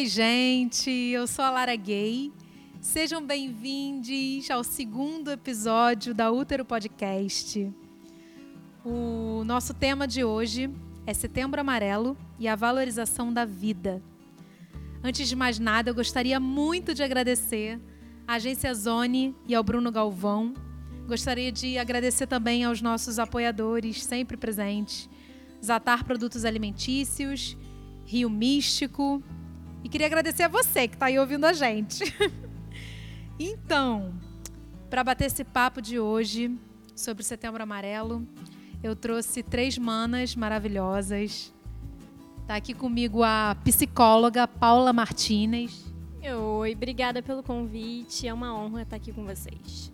Oi, gente, eu sou a Lara Gay. Sejam bem-vindos ao segundo episódio da Útero Podcast. O nosso tema de hoje é Setembro Amarelo e a valorização da vida. Antes de mais nada, eu gostaria muito de agradecer à Agência Zone e ao Bruno Galvão. Gostaria de agradecer também aos nossos apoiadores sempre presentes, Zatar Produtos Alimentícios, Rio Místico. E queria agradecer a você que está aí ouvindo a gente. então, para bater esse papo de hoje sobre o Setembro Amarelo, eu trouxe três manas maravilhosas. Está aqui comigo a psicóloga Paula Martinez. Oi, obrigada pelo convite. É uma honra estar aqui com vocês.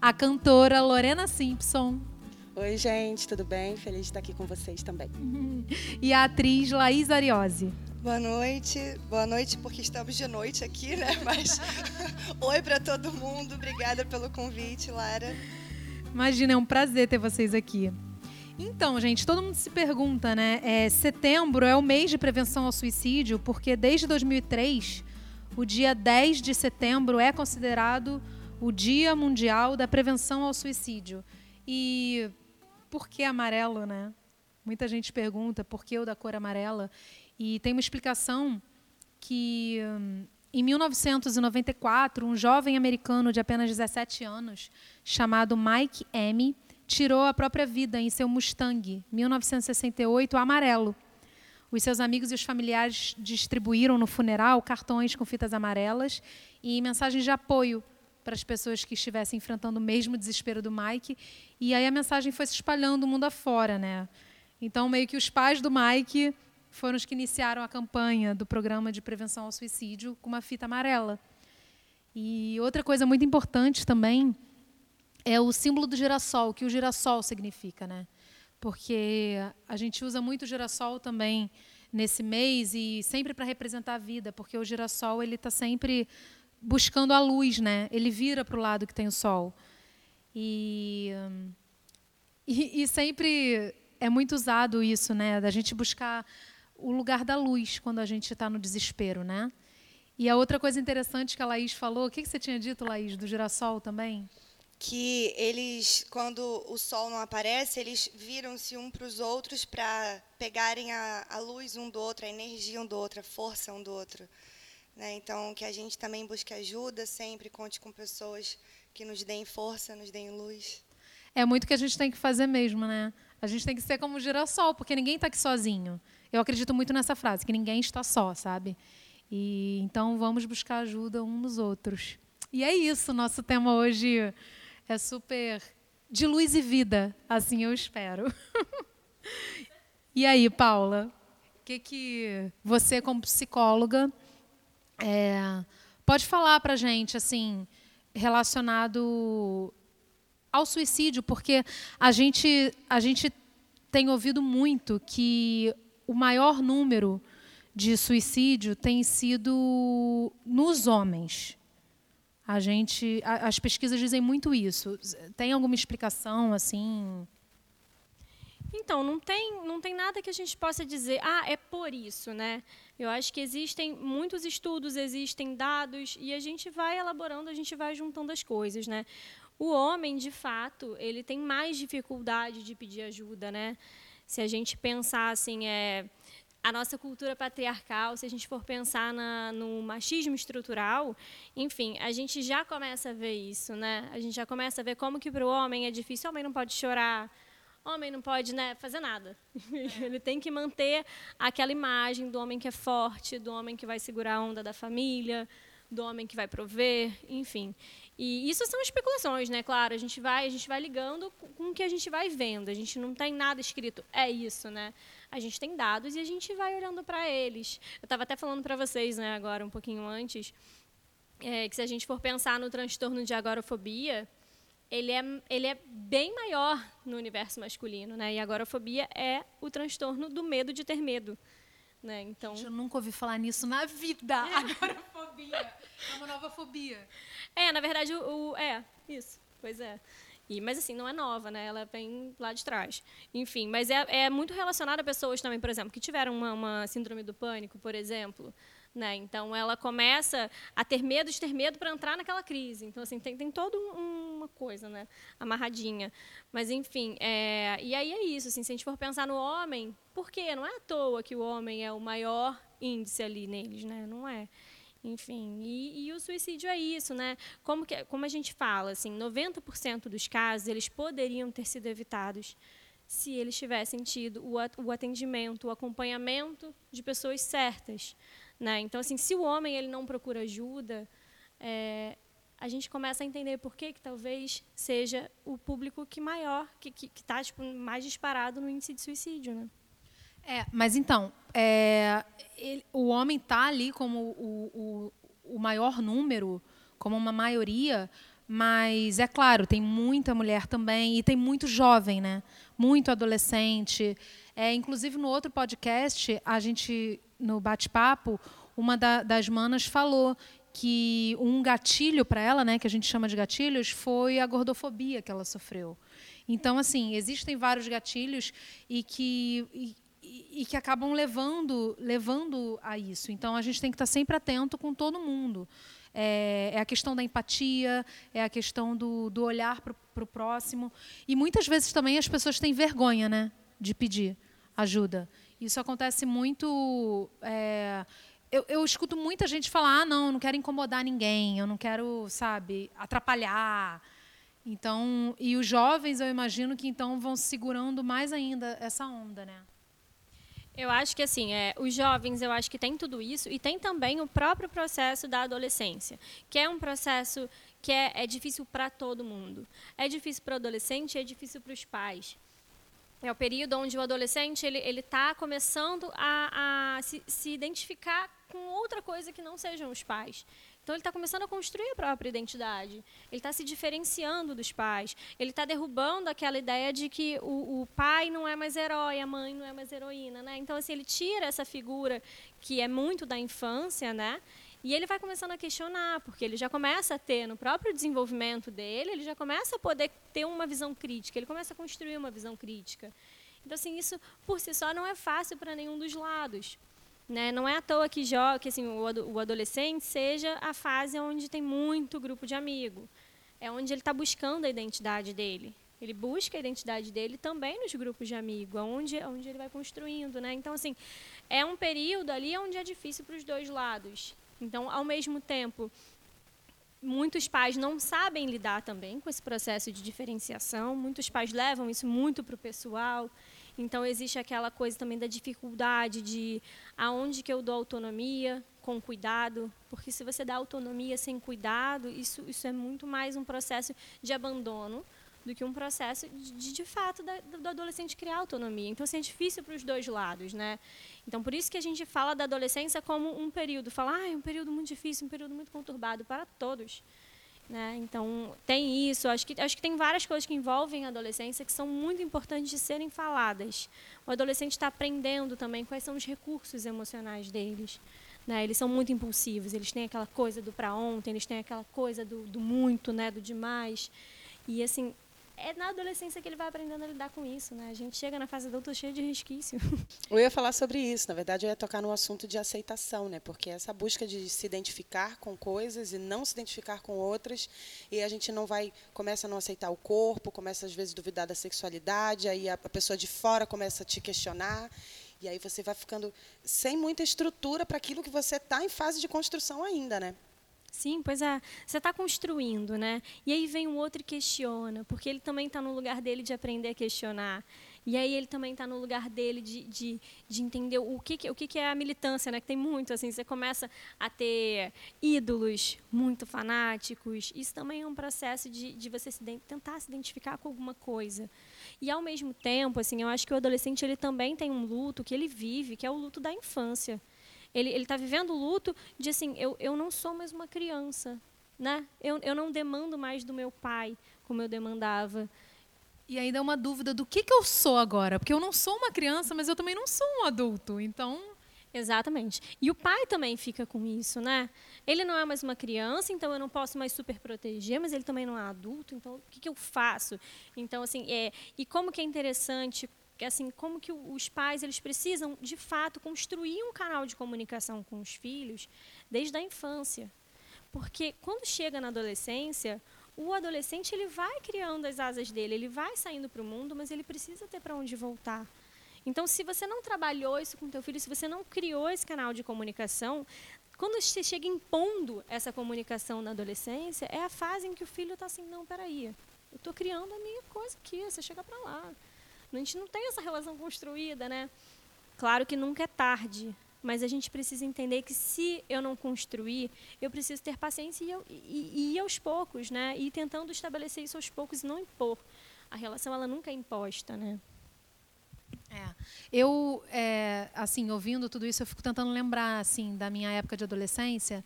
A cantora Lorena Simpson. Oi, gente, tudo bem? Feliz de estar aqui com vocês também. E a atriz Laís Ariose. Boa noite, boa noite, porque estamos de noite aqui, né? Mas oi para todo mundo, obrigada pelo convite, Lara. Imagina, é um prazer ter vocês aqui. Então, gente, todo mundo se pergunta, né? É, setembro é o mês de prevenção ao suicídio, porque desde 2003, o dia 10 de setembro é considerado o Dia Mundial da Prevenção ao Suicídio. E por que amarelo, né? Muita gente pergunta por que o da cor amarela. E tem uma explicação que hum, em 1994, um jovem americano de apenas 17 anos, chamado Mike M., tirou a própria vida em seu Mustang, 1968, amarelo. Os seus amigos e os familiares distribuíram no funeral cartões com fitas amarelas e mensagens de apoio para as pessoas que estivessem enfrentando o mesmo desespero do Mike. E aí a mensagem foi se espalhando o mundo afora, né? Então, meio que os pais do Mike foram os que iniciaram a campanha do programa de prevenção ao suicídio com uma fita amarela. E outra coisa muito importante também é o símbolo do girassol, o que o girassol significa, né? Porque a gente usa muito o girassol também nesse mês e sempre para representar a vida, porque o girassol ele está sempre buscando a luz, né? Ele vira para o lado que tem o sol. E, e, e sempre é muito usado isso, né? Da gente buscar o lugar da luz quando a gente está no desespero, né? E a outra coisa interessante que a Laís falou, o que, que você tinha dito, Laís, do girassol também? Que eles, quando o sol não aparece, eles viram-se um para os outros para pegarem a, a, luz um do outro, a energia um do outro, a força um do outro. Né? Então, que a gente também busque ajuda, sempre conte com pessoas que nos deem força, nos deem luz. É muito que a gente tem que fazer mesmo, né? A gente tem que ser como o girassol, porque ninguém está aqui sozinho. Eu acredito muito nessa frase, que ninguém está só, sabe? E então vamos buscar ajuda uns nos outros. E é isso, nosso tema hoje é super de luz e vida, assim eu espero. e aí, Paula, o que, que você, como psicóloga, é, pode falar para gente, assim, relacionado ao suicídio, porque a gente, a gente tem ouvido muito que o maior número de suicídio tem sido nos homens. A gente, as pesquisas dizem muito isso. Tem alguma explicação assim? Então, não tem, não tem nada que a gente possa dizer, ah, é por isso, né? Eu acho que existem muitos estudos, existem dados, e a gente vai elaborando, a gente vai juntando as coisas, né? O homem, de fato, ele tem mais dificuldade de pedir ajuda, né? Se a gente pensar assim, é, a nossa cultura patriarcal, se a gente for pensar na, no machismo estrutural, enfim, a gente já começa a ver isso, né? A gente já começa a ver como que para o homem é difícil, o homem não pode chorar, homem não pode né, fazer nada. Ele tem que manter aquela imagem do homem que é forte, do homem que vai segurar a onda da família, do homem que vai prover, enfim. E isso são especulações, né? Claro, a gente vai, a gente vai ligando com o que a gente vai vendo. A gente não tem nada escrito, é isso, né? A gente tem dados e a gente vai olhando para eles. Eu estava até falando para vocês, né, agora um pouquinho antes, é, que se a gente for pensar no transtorno de agorafobia, ele é, ele é bem maior no universo masculino, né? E a agorafobia é o transtorno do medo de ter medo. Né? Então... Gente, eu nunca ouvi falar nisso na vida. É. Agorafobia. É uma nova fobia. É, na verdade, o, o, é, isso, pois é. E, mas assim, não é nova, né? Ela vem lá de trás. Enfim, mas é, é muito relacionada a pessoas também, por exemplo, que tiveram uma, uma síndrome do pânico, por exemplo. Né? Então, ela começa a ter medo de ter medo para entrar naquela crise. Então, assim, tem, tem toda um, uma coisa né? amarradinha. Mas, enfim, é, e aí é isso. Assim, se a gente for pensar no homem, por quê? Não é à toa que o homem é o maior índice ali neles, né? não é. Enfim, e, e, o suicídio é isso, né? Como, que, como a gente fala, assim, 90% dos casos eles poderiam ter sido evitados se eles tivessem tido o atendimento, o acompanhamento de pessoas certas. Né? Então, assim, se o homem ele não procura ajuda, é, a gente começa a entender por que, que talvez seja o público que maior, que está tipo, mais disparado no índice de suicídio. Né? É, mas então, é, ele, o homem está ali como o, o, o maior número, como uma maioria, mas é claro, tem muita mulher também e tem muito jovem, né? Muito adolescente. É, inclusive no outro podcast, a gente no bate-papo, uma da, das manas falou que um gatilho para ela, né, que a gente chama de gatilhos, foi a gordofobia que ela sofreu. Então, assim, existem vários gatilhos e que e que acabam levando levando a isso. Então, a gente tem que estar sempre atento com todo mundo. É, é a questão da empatia, é a questão do, do olhar para o próximo. E muitas vezes também as pessoas têm vergonha né, de pedir ajuda. Isso acontece muito. É, eu, eu, escuto muita gente falar: ah, não, eu não quero incomodar ninguém, eu não quero, sabe, atrapalhar. Então, e os jovens, eu imagino que então vão segurando mais ainda essa onda, né? Eu acho que assim, é, os jovens, eu acho que tem tudo isso e tem também o próprio processo da adolescência, que é um processo que é, é difícil para todo mundo. É difícil para o adolescente, é difícil para os pais. É o período onde o adolescente ele ele está começando a, a se, se identificar com outra coisa que não sejam os pais. Então ele está começando a construir a própria identidade. Ele está se diferenciando dos pais. Ele está derrubando aquela ideia de que o, o, pai não é mais herói, a mãe não é mais heroína, né? Então assim ele tira essa figura que é muito da infância, né? E ele vai começando a questionar, porque ele já começa a ter, no próprio desenvolvimento dele, ele já começa a poder ter uma visão crítica, ele começa a construir uma visão crítica. Então, assim, isso por si só não é fácil para nenhum dos lados. Né? Não é à toa que, que assim, o adolescente seja a fase onde tem muito grupo de amigo. É onde ele está buscando a identidade dele. Ele busca a identidade dele também nos grupos de amigo, onde, onde ele vai construindo. Né? Então, assim, é um período ali onde é difícil para os dois lados. Então, ao mesmo tempo, muitos pais não sabem lidar também com esse processo de diferenciação, muitos pais levam isso muito para o pessoal. Então, existe aquela coisa também da dificuldade de aonde que eu dou autonomia, com cuidado, porque se você dá autonomia sem cuidado, isso, isso é muito mais um processo de abandono do que um processo de, de fato, da, do adolescente criar autonomia. Então, assim, é difícil para os dois lados, né? Então, por isso que a gente fala da adolescência como um período. Fala, ah, é um período muito difícil, um período muito conturbado para todos. Né? Então, tem isso. Acho que, acho que tem várias coisas que envolvem a adolescência que são muito importantes de serem faladas. O adolescente está aprendendo também quais são os recursos emocionais deles. Né? Eles são muito impulsivos, eles têm aquela coisa do para ontem, eles têm aquela coisa do, do muito, né? do demais. E, assim, é na adolescência que ele vai aprendendo a lidar com isso, né? A gente chega na fase adulta cheio de resquício. Eu ia falar sobre isso, na verdade eu ia tocar no assunto de aceitação, né? Porque essa busca de se identificar com coisas e não se identificar com outras, e a gente não vai começa a não aceitar o corpo, começa às vezes a duvidar da sexualidade, aí a pessoa de fora começa a te questionar. E aí você vai ficando sem muita estrutura para aquilo que você está em fase de construção ainda, né? Sim, pois é. Você está construindo, né? E aí vem um outro e questiona, porque ele também está no lugar dele de aprender a questionar. E aí ele também está no lugar dele de, de, de entender o que, o que é a militância, né? Que tem muito, assim, você começa a ter ídolos muito fanáticos. Isso também é um processo de, de você se, tentar se identificar com alguma coisa. E ao mesmo tempo, assim, eu acho que o adolescente ele também tem um luto que ele vive, que é o luto da infância. Ele está vivendo o luto de assim, eu, eu não sou mais uma criança. Né? Eu, eu não demando mais do meu pai como eu demandava. E ainda é uma dúvida do que, que eu sou agora. Porque eu não sou uma criança, mas eu também não sou um adulto. Então, Exatamente. E o pai também fica com isso, né? Ele não é mais uma criança, então eu não posso mais super proteger, mas ele também não é adulto, então o que, que eu faço? Então, assim, é, e como que é interessante que é assim, como que os pais eles precisam, de fato, construir um canal de comunicação com os filhos desde a infância. Porque quando chega na adolescência, o adolescente ele vai criando as asas dele, ele vai saindo para o mundo, mas ele precisa ter para onde voltar. Então, se você não trabalhou isso com teu filho, se você não criou esse canal de comunicação, quando você chega impondo essa comunicação na adolescência, é a fase em que o filho está assim, não, peraí, eu estou criando a minha coisa aqui, você chega para lá. A gente não tem essa relação construída, né? Claro que nunca é tarde, mas a gente precisa entender que se eu não construir, eu preciso ter paciência e, eu, e, e ir aos poucos, né? E tentando estabelecer isso aos poucos e não impor. A relação ela nunca é imposta, né? É. Eu, é, assim, ouvindo tudo isso, eu fico tentando lembrar, assim, da minha época de adolescência,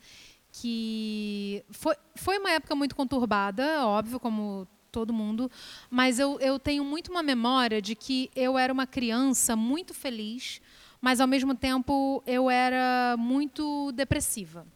que foi, foi uma época muito conturbada, óbvio, como todo mundo, mas eu, eu tenho muito uma memória de que eu era uma criança muito feliz, mas ao mesmo tempo eu era muito depressiva.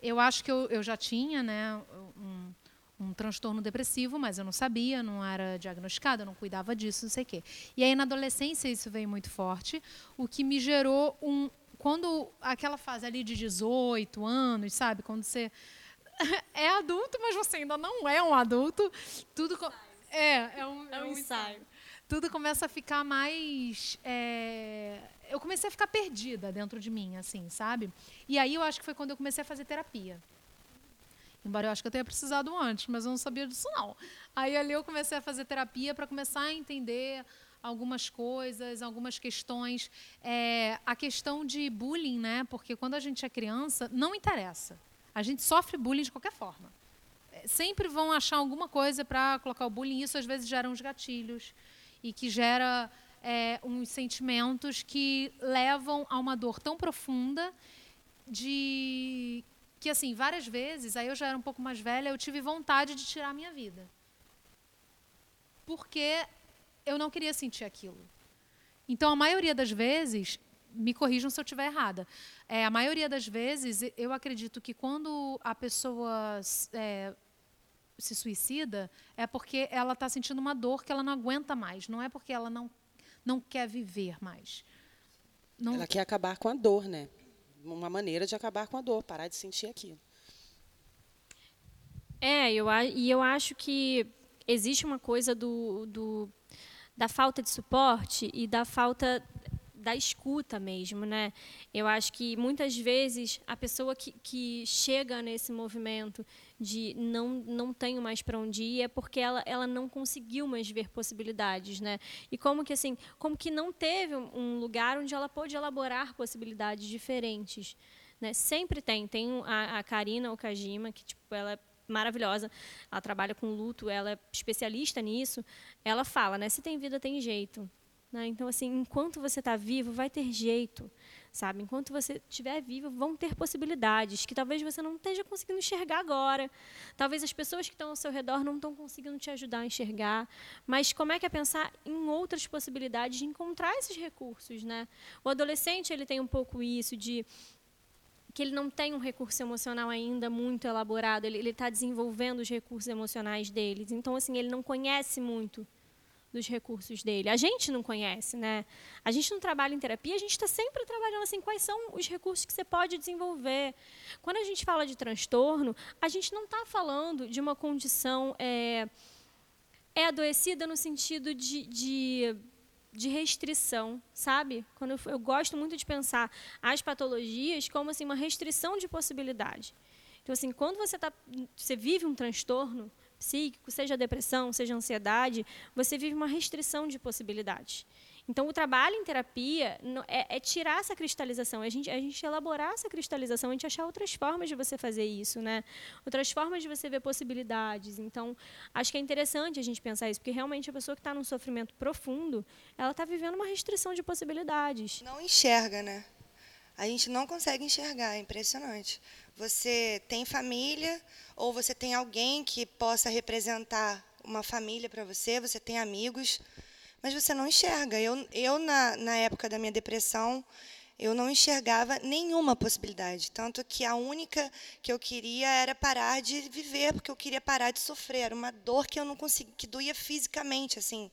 Eu acho que eu, eu já tinha né, um, um transtorno depressivo, mas eu não sabia, não era diagnosticada, não cuidava disso, não sei o quê. E aí na adolescência isso veio muito forte, o que me gerou um. Quando aquela fase ali de 18 anos, sabe? Quando você é adulto, mas você ainda não é um adulto. Tudo é, é um, é um ensaio. Tudo começa a ficar mais. É... Eu comecei a ficar perdida dentro de mim, assim, sabe? E aí eu acho que foi quando eu comecei a fazer terapia. Embora eu acho que eu tenha precisado antes, mas eu não sabia disso não. Aí ali eu comecei a fazer terapia para começar a entender algumas coisas, algumas questões. É, a questão de bullying, né? Porque quando a gente é criança, não interessa. A gente sofre bullying de qualquer forma. É, sempre vão achar alguma coisa para colocar o bullying. Isso às vezes gera uns gatilhos e que gera é, uns sentimentos que levam a uma dor tão profunda de que assim várias vezes aí eu já era um pouco mais velha eu tive vontade de tirar a minha vida porque eu não queria sentir aquilo então a maioria das vezes me corrijam se eu estiver errada. É, a maioria das vezes, eu acredito que quando a pessoa é, se suicida, é porque ela está sentindo uma dor que ela não aguenta mais. Não é porque ela não, não quer viver mais. Não... Ela quer acabar com a dor, né? Uma maneira de acabar com a dor, parar de sentir aquilo. É, eu, e eu acho que existe uma coisa do, do da falta de suporte e da falta da escuta mesmo, né? Eu acho que muitas vezes a pessoa que, que chega nesse movimento de não não tenho mais para onde ir é porque ela, ela não conseguiu mais ver possibilidades, né? E como que assim, como que não teve um lugar onde ela pôde elaborar possibilidades diferentes, né? Sempre tem, tem a, a Karina Okajima que tipo ela é maravilhosa, ela trabalha com luto, ela é especialista nisso. Ela fala, né? Se tem vida tem jeito. Né? Então, assim, enquanto você está vivo, vai ter jeito, sabe? Enquanto você estiver vivo, vão ter possibilidades que talvez você não esteja conseguindo enxergar agora. Talvez as pessoas que estão ao seu redor não estão conseguindo te ajudar a enxergar. Mas como é que é pensar em outras possibilidades de encontrar esses recursos, né? O adolescente, ele tem um pouco isso de que ele não tem um recurso emocional ainda muito elaborado, ele está desenvolvendo os recursos emocionais deles. Então, assim, ele não conhece muito dos recursos dele. A gente não conhece, né? A gente não trabalha em terapia, a gente está sempre trabalhando assim, quais são os recursos que você pode desenvolver. Quando a gente fala de transtorno, a gente não está falando de uma condição é, é adoecida no sentido de, de, de restrição, sabe? Quando eu, eu gosto muito de pensar as patologias como assim uma restrição de possibilidade. Então, assim, quando você, tá, você vive um transtorno, psíquico, seja depressão, seja ansiedade, você vive uma restrição de possibilidades. Então, o trabalho em terapia é, é, tirar essa cristalização, é a gente, é a gente elaborar essa cristalização, a gente achar outras formas de você fazer isso, né? outras formas de você ver possibilidades. Então, acho que é interessante a gente pensar isso, porque realmente a pessoa que está num sofrimento profundo, ela está vivendo uma restrição de possibilidades. Não enxerga, né? A gente não consegue enxergar, é impressionante. Você tem família, ou você tem alguém que possa representar uma família para você, você tem amigos, mas você não enxerga. Eu, eu na, na época da minha depressão, eu não enxergava nenhuma possibilidade. Tanto que a única que eu queria era parar de viver, porque eu queria parar de sofrer. Era uma dor que eu não conseguia, que doía fisicamente, assim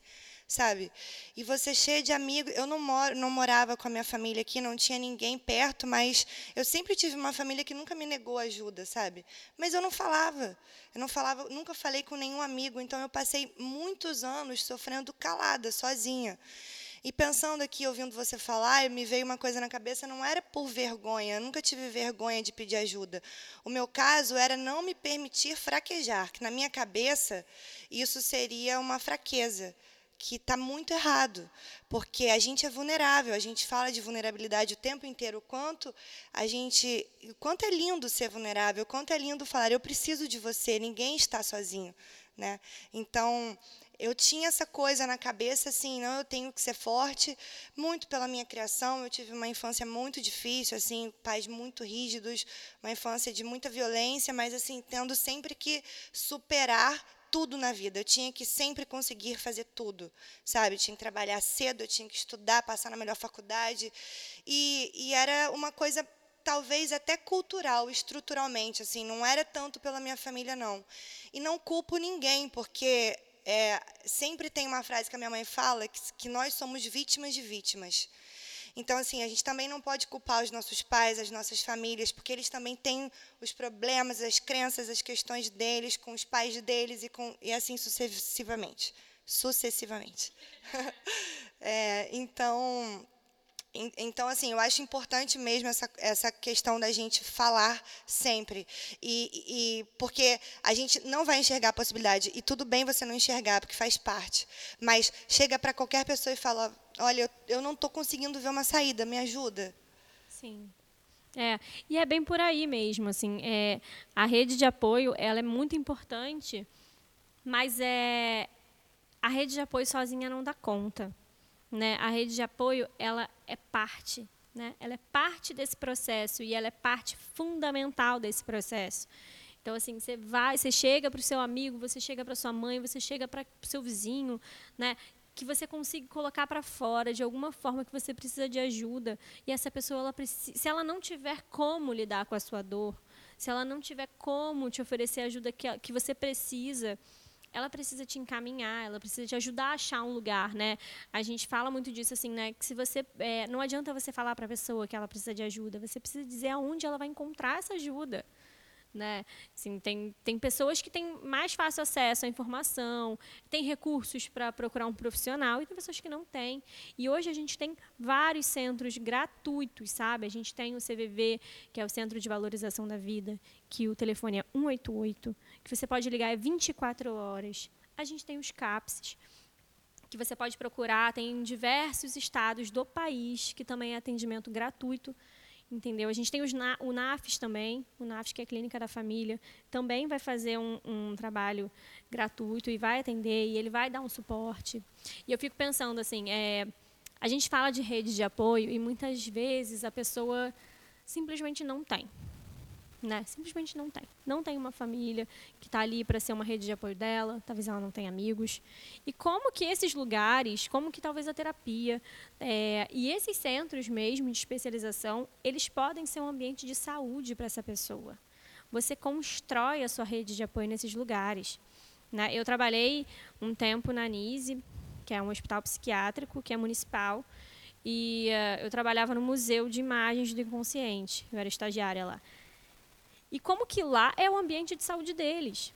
sabe? E você cheia de amigos. Eu não moro, não morava com a minha família aqui, não tinha ninguém perto, mas eu sempre tive uma família que nunca me negou ajuda, sabe? Mas eu não falava. Eu não falava, nunca falei com nenhum amigo, então eu passei muitos anos sofrendo calada, sozinha. E pensando aqui, ouvindo você falar, me veio uma coisa na cabeça, não era por vergonha, nunca tive vergonha de pedir ajuda. O meu caso era não me permitir fraquejar, que na minha cabeça isso seria uma fraqueza que está muito errado, porque a gente é vulnerável, a gente fala de vulnerabilidade o tempo inteiro, o quanto a gente, o quanto é lindo ser vulnerável, o quanto é lindo falar eu preciso de você, ninguém está sozinho, né? Então, eu tinha essa coisa na cabeça assim, não, eu tenho que ser forte, muito pela minha criação. Eu tive uma infância muito difícil, assim, pais muito rígidos, uma infância de muita violência, mas assim, tendo sempre que superar tudo na vida. Eu tinha que sempre conseguir fazer tudo, sabe? Eu tinha que trabalhar cedo, eu tinha que estudar, passar na melhor faculdade. E, e era uma coisa talvez até cultural, estruturalmente, assim, não era tanto pela minha família não. E não culpo ninguém, porque é, sempre tem uma frase que a minha mãe fala que, que nós somos vítimas de vítimas. Então, assim, a gente também não pode culpar os nossos pais, as nossas famílias, porque eles também têm os problemas, as crenças, as questões deles com os pais deles e, com, e assim sucessivamente. Sucessivamente. é, então, então, assim, eu acho importante mesmo essa, essa questão da gente falar sempre. E, e, porque a gente não vai enxergar a possibilidade. E tudo bem você não enxergar, porque faz parte. Mas chega para qualquer pessoa e fala: olha, eu, eu não estou conseguindo ver uma saída, me ajuda. Sim. É, e é bem por aí mesmo, assim, é, a rede de apoio, ela é muito importante, mas é, a rede de apoio sozinha não dá conta. Né? A rede de apoio ela é parte, né? ela é parte desse processo e ela é parte fundamental desse processo. Então, assim, você vai, você chega para o seu amigo, você chega para sua mãe, você chega para o seu vizinho, né? que você consiga colocar para fora de alguma forma que você precisa de ajuda e essa pessoa ela precisa, se ela não tiver como lidar com a sua dor, se ela não tiver como te oferecer a ajuda que, que você precisa, ela precisa te encaminhar, ela precisa te ajudar a achar um lugar, né? A gente fala muito disso assim, né? Que se você é, não adianta você falar para a pessoa que ela precisa de ajuda, você precisa dizer aonde ela vai encontrar essa ajuda né? Assim, tem, tem pessoas que têm mais fácil acesso à informação, têm recursos para procurar um profissional e tem pessoas que não têm. E hoje a gente tem vários centros gratuitos, sabe? A gente tem o CVV, que é o Centro de Valorização da Vida, que o telefone é 188, que você pode ligar 24 horas. A gente tem os CAPS, que você pode procurar, tem em diversos estados do país, que também é atendimento gratuito entendeu? A gente tem os, o NAFs também, o NAFs, que é a Clínica da Família, também vai fazer um, um, trabalho gratuito e vai atender, e ele vai dar um suporte. E eu fico pensando assim, é, a gente fala de rede de apoio e muitas vezes a pessoa simplesmente não tem né? Simplesmente não tem. Não tem uma família que está ali para ser uma rede de apoio dela, talvez ela não tenha amigos. E como que esses lugares, como que talvez a terapia é, e esses centros mesmo de especialização, eles podem ser um ambiente de saúde para essa pessoa. Você constrói a sua rede de apoio nesses lugares. Né? Eu trabalhei um tempo na NISE, que é um hospital psiquiátrico, que é municipal, e uh, eu trabalhava no Museu de Imagens do Inconsciente. Eu era estagiária lá. E como que lá é o ambiente de saúde deles.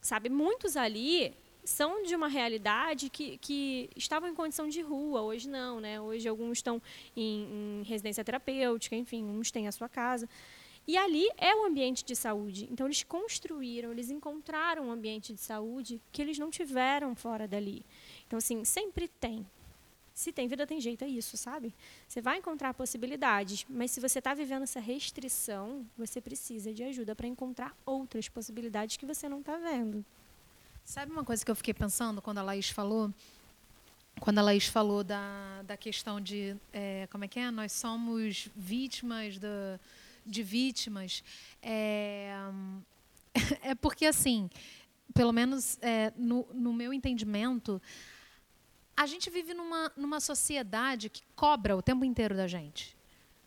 Sabe, muitos ali são de uma realidade que, que estavam em condição de rua, hoje não, né? Hoje alguns estão em, em residência terapêutica, enfim, uns têm a sua casa. E ali é o ambiente de saúde. Então, eles construíram, eles encontraram um ambiente de saúde que eles não tiveram fora dali. Então, assim, sempre tem. Se tem vida, tem jeito, é isso, sabe? Você vai encontrar possibilidades, mas se você está vivendo essa restrição, você precisa de ajuda para encontrar outras possibilidades que você não está vendo. Sabe uma coisa que eu fiquei pensando quando a Laís falou? Quando a Laís falou da, da questão de. É, como é que é? Nós somos vítimas do, de vítimas. É, é porque, assim, pelo menos é, no, no meu entendimento a gente vive numa, numa sociedade que cobra o tempo inteiro da gente.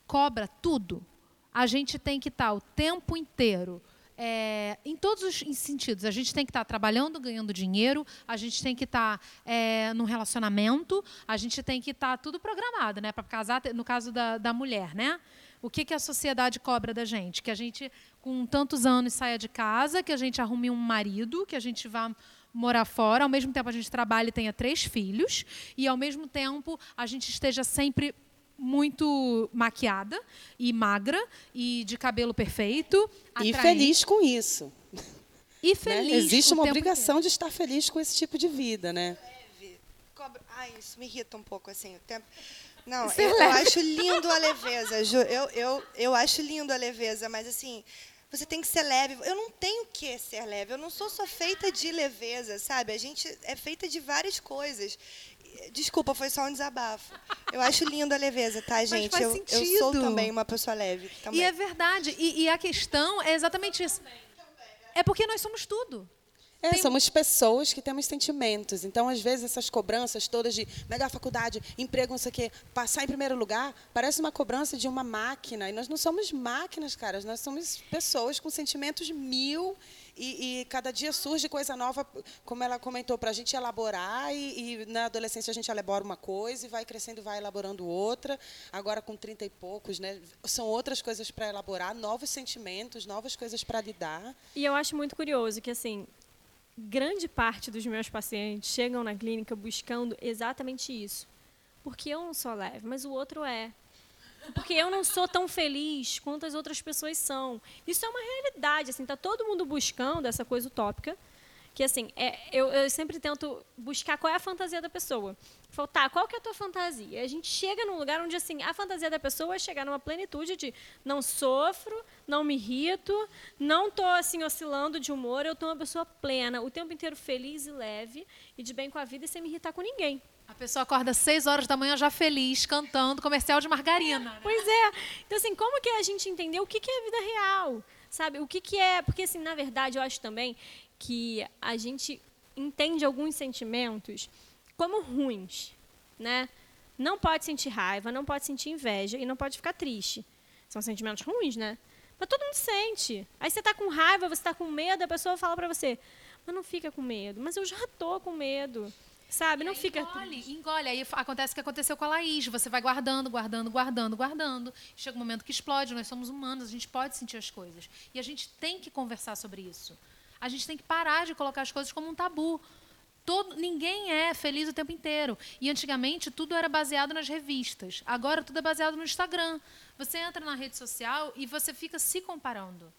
Cobra tudo. A gente tem que estar o tempo inteiro é, em todos os sentidos. A gente tem que estar tá trabalhando, ganhando dinheiro, a gente tem que estar tá, é, num relacionamento, a gente tem que estar tá tudo programado, né? Para casar, no caso da, da mulher, né? O que, que a sociedade cobra da gente? Que a gente, com tantos anos, saia de casa, que a gente arrume um marido, que a gente vá morar fora, ao mesmo tempo a gente trabalhe e tenha três filhos, e ao mesmo tempo a gente esteja sempre muito maquiada e magra e de cabelo perfeito. E feliz com isso. E né? feliz. Né? Existe uma obrigação inteiro. de estar feliz com esse tipo de vida, né? Ai, isso me irrita um pouco assim. O tempo... Não, eu, eu, acho lindo a leveza. Eu, eu, eu acho lindo a leveza, mas assim, você tem que ser leve. Eu não tenho que ser leve. Eu não sou só feita de leveza, sabe? A gente é feita de várias coisas. Desculpa, foi só um desabafo. Eu acho lindo a leveza, tá, gente? Mas faz eu, sentido. eu sou também uma pessoa leve. Também. E é verdade. E, e a questão é exatamente isso. É porque nós somos tudo. É, Tem... somos pessoas que temos sentimentos. Então, às vezes, essas cobranças todas de melhor faculdade, emprego, não sei o quê, passar em primeiro lugar, parece uma cobrança de uma máquina. E nós não somos máquinas, caras. Nós somos pessoas com sentimentos mil e, e, cada dia surge coisa nova, como ela comentou, para a gente elaborar. E, e, na adolescência a gente elabora uma coisa e vai crescendo vai elaborando outra. Agora, com 30 e poucos, né, são outras coisas para elaborar, novos sentimentos, novas coisas para lidar. E eu acho muito curioso que, assim, grande parte dos meus pacientes chegam na clínica buscando exatamente isso. Porque eu não sou leve, mas o outro é porque eu não sou tão feliz quanto as outras pessoas são. Isso é uma realidade, assim, tá todo mundo buscando essa coisa utópica, que assim, é, eu, eu, sempre tento buscar qual é a fantasia da pessoa. Falo, tá, qual que é a tua fantasia? A gente chega num lugar onde assim, a fantasia da pessoa é chegar numa plenitude de não sofro, não me irrito, não tô assim oscilando de humor, eu tô uma pessoa plena, o tempo inteiro feliz e leve e de bem com a vida e sem me irritar com ninguém. A pessoa acorda às 6 horas da manhã já feliz, cantando comercial de margarina. Né? Pois é. Então, assim, como que a gente entendeu o que, que é a vida real? Sabe? O que, que é. Porque, assim, na verdade, eu acho também que a gente entende alguns sentimentos como ruins, né? Não pode sentir raiva, não pode sentir inveja e não pode ficar triste. São sentimentos ruins, né? Mas todo mundo sente. Aí você está com raiva, você está com medo, a pessoa fala para você, mas não fica com medo. Mas eu já tô com medo. Sabe? Não fica. Engole, engole. Aí acontece o que aconteceu com a Laís. Você vai guardando, guardando, guardando, guardando. Chega um momento que explode. Nós somos humanos, a gente pode sentir as coisas. E a gente tem que conversar sobre isso. A gente tem que parar de colocar as coisas como um tabu. Todo, ninguém é feliz o tempo inteiro. E antigamente tudo era baseado nas revistas. Agora tudo é baseado no Instagram. Você entra na rede social e você fica se comparando.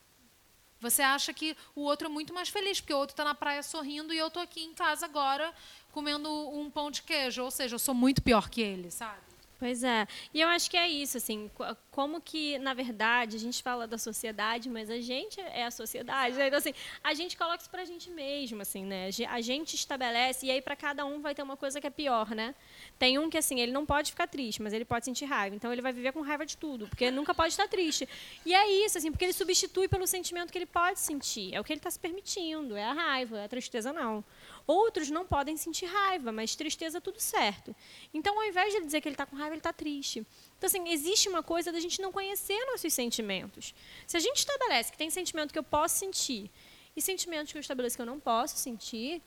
Você acha que o outro é muito mais feliz, porque o outro está na praia sorrindo e eu estou aqui em casa agora comendo um pão de queijo. Ou seja, eu sou muito pior que ele, sabe? Pois é. E eu acho que é isso, assim, como que, na verdade, a gente fala da sociedade, mas a gente é a sociedade. Né? Então, assim, a gente coloca isso pra gente mesmo, assim, né? A gente estabelece, e aí para cada um vai ter uma coisa que é pior, né? Tem um que, assim, ele não pode ficar triste, mas ele pode sentir raiva. Então, ele vai viver com raiva de tudo, porque nunca pode estar triste. E é isso, assim, porque ele substitui pelo sentimento que ele pode sentir. É o que ele está se permitindo, é a raiva, é a tristeza não. Outros não podem sentir raiva, mas tristeza tudo certo. Então, ao invés de ele dizer que ele está com raiva, ele está triste. Então, assim, existe uma coisa da gente não conhecer nossos sentimentos. Se a gente estabelece que tem sentimento que eu posso sentir e sentimentos que eu estabeleço que eu não posso sentir,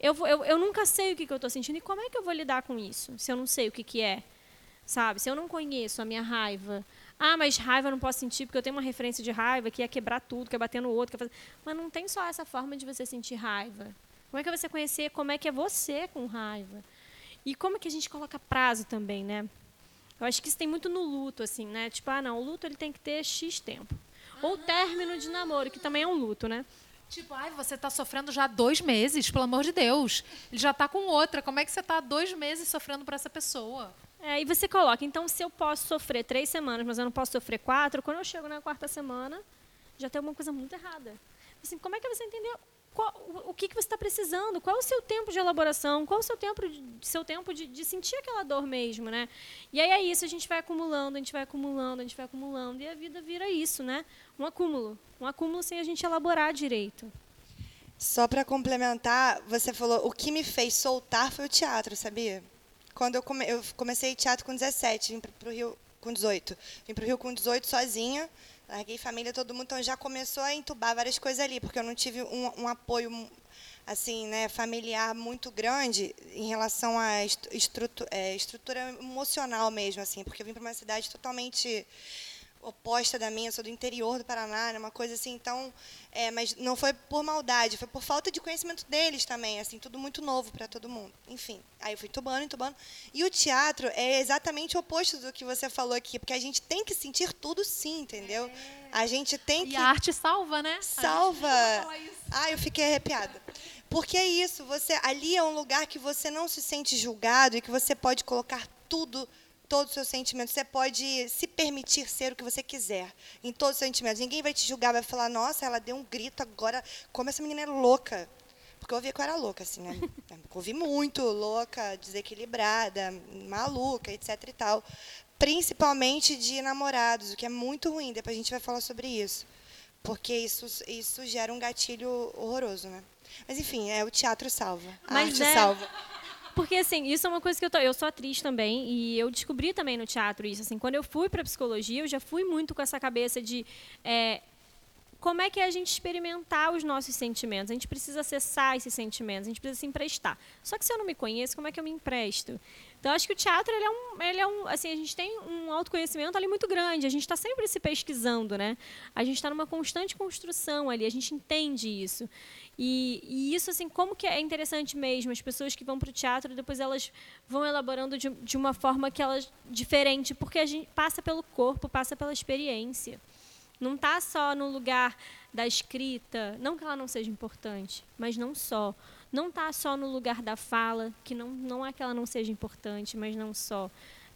eu, eu, eu nunca sei o que, que eu estou sentindo e como é que eu vou lidar com isso, se eu não sei o que, que é. Sabe? Se eu não conheço a minha raiva, ah, mas raiva eu não posso sentir porque eu tenho uma referência de raiva que é quebrar tudo, que é bater no outro. Que é fazer... Mas não tem só essa forma de você sentir raiva. Como é que você conhecer como é que é você com raiva? E como é que a gente coloca prazo também, né? Eu acho que isso tem muito no luto, assim, né? Tipo, ah, não, o luto ele tem que ter X tempo. Ou término de namoro, que também é um luto, né? Tipo, ai, você está sofrendo já dois meses, pelo amor de Deus. Ele já está com outra. Como é que você está dois meses sofrendo por essa pessoa? É, e você coloca, então, se eu posso sofrer três semanas, mas eu não posso sofrer quatro, quando eu chego na quarta semana, já tem alguma coisa muito errada. Assim, como é que você entendeu? Qual, o que, que você está precisando, qual o seu tempo de elaboração, qual o seu tempo, seu tempo de, de, sentir aquela dor mesmo, né? E aí é isso, a gente vai acumulando, a gente vai acumulando, a gente vai acumulando, e a vida vira isso, né? Um acúmulo, um acúmulo sem a gente elaborar direito. Só para complementar, você falou, o que me fez soltar foi o teatro, sabia? Quando eu, come, eu comecei teatro com 17, vim para o Rio com 18. Vim para o Rio com 18 sozinha, larguei família, todo mundo, então já começou a entubar várias coisas ali, porque eu não tive um, um apoio assim, né, familiar muito grande em relação à estrutura, é, estrutura emocional mesmo, assim, porque eu vim para uma cidade totalmente oposta da minha, sou do interior do Paraná, né, uma coisa assim, então, é, mas não foi por maldade, foi por falta de conhecimento deles também, assim, tudo muito novo para todo mundo. Enfim, aí eu fui tubando, tubando. E o teatro é exatamente o oposto do que você falou aqui, porque a gente tem que sentir tudo sim, entendeu? É. A gente tem que... E a arte salva, né? Salva! Ah, eu fiquei arrepiada. Porque é isso, você ali é um lugar que você não se sente julgado e que você pode colocar tudo todos os seus sentimentos. Você pode se permitir ser o que você quiser em todos os sentimentos. Ninguém vai te julgar, vai falar, nossa, ela deu um grito agora, como essa menina é louca. Porque eu ouvia que eu era louca, assim, né? Eu ouvi muito, louca, desequilibrada, maluca, etc e tal. Principalmente de namorados, o que é muito ruim. Depois a gente vai falar sobre isso. Porque isso, isso gera um gatilho horroroso, né? Mas enfim, é o teatro salva. A Mas arte é... salva. Porque, assim, isso é uma coisa que eu tô. Eu sou atriz também, e eu descobri também no teatro isso. Assim, quando eu fui para psicologia, eu já fui muito com essa cabeça de. É, como é que é a gente experimentar os nossos sentimentos? A gente precisa acessar esses sentimentos, a gente precisa se emprestar. Só que se eu não me conheço, como é que eu me empresto? Então, acho que o teatro, ele é um, ele é um assim, a gente tem um autoconhecimento ali muito grande, a gente está sempre se pesquisando, né? A gente está numa constante construção ali, a gente entende isso. E, e, isso, assim, como que é interessante mesmo, as pessoas que vão para o teatro, depois elas vão elaborando de, de uma forma que elas diferente, porque a gente passa pelo corpo, passa pela experiência. Não está só no lugar da escrita, não que ela não seja importante, mas não só. Não está só no lugar da fala, que não, não é que ela não seja importante, mas não só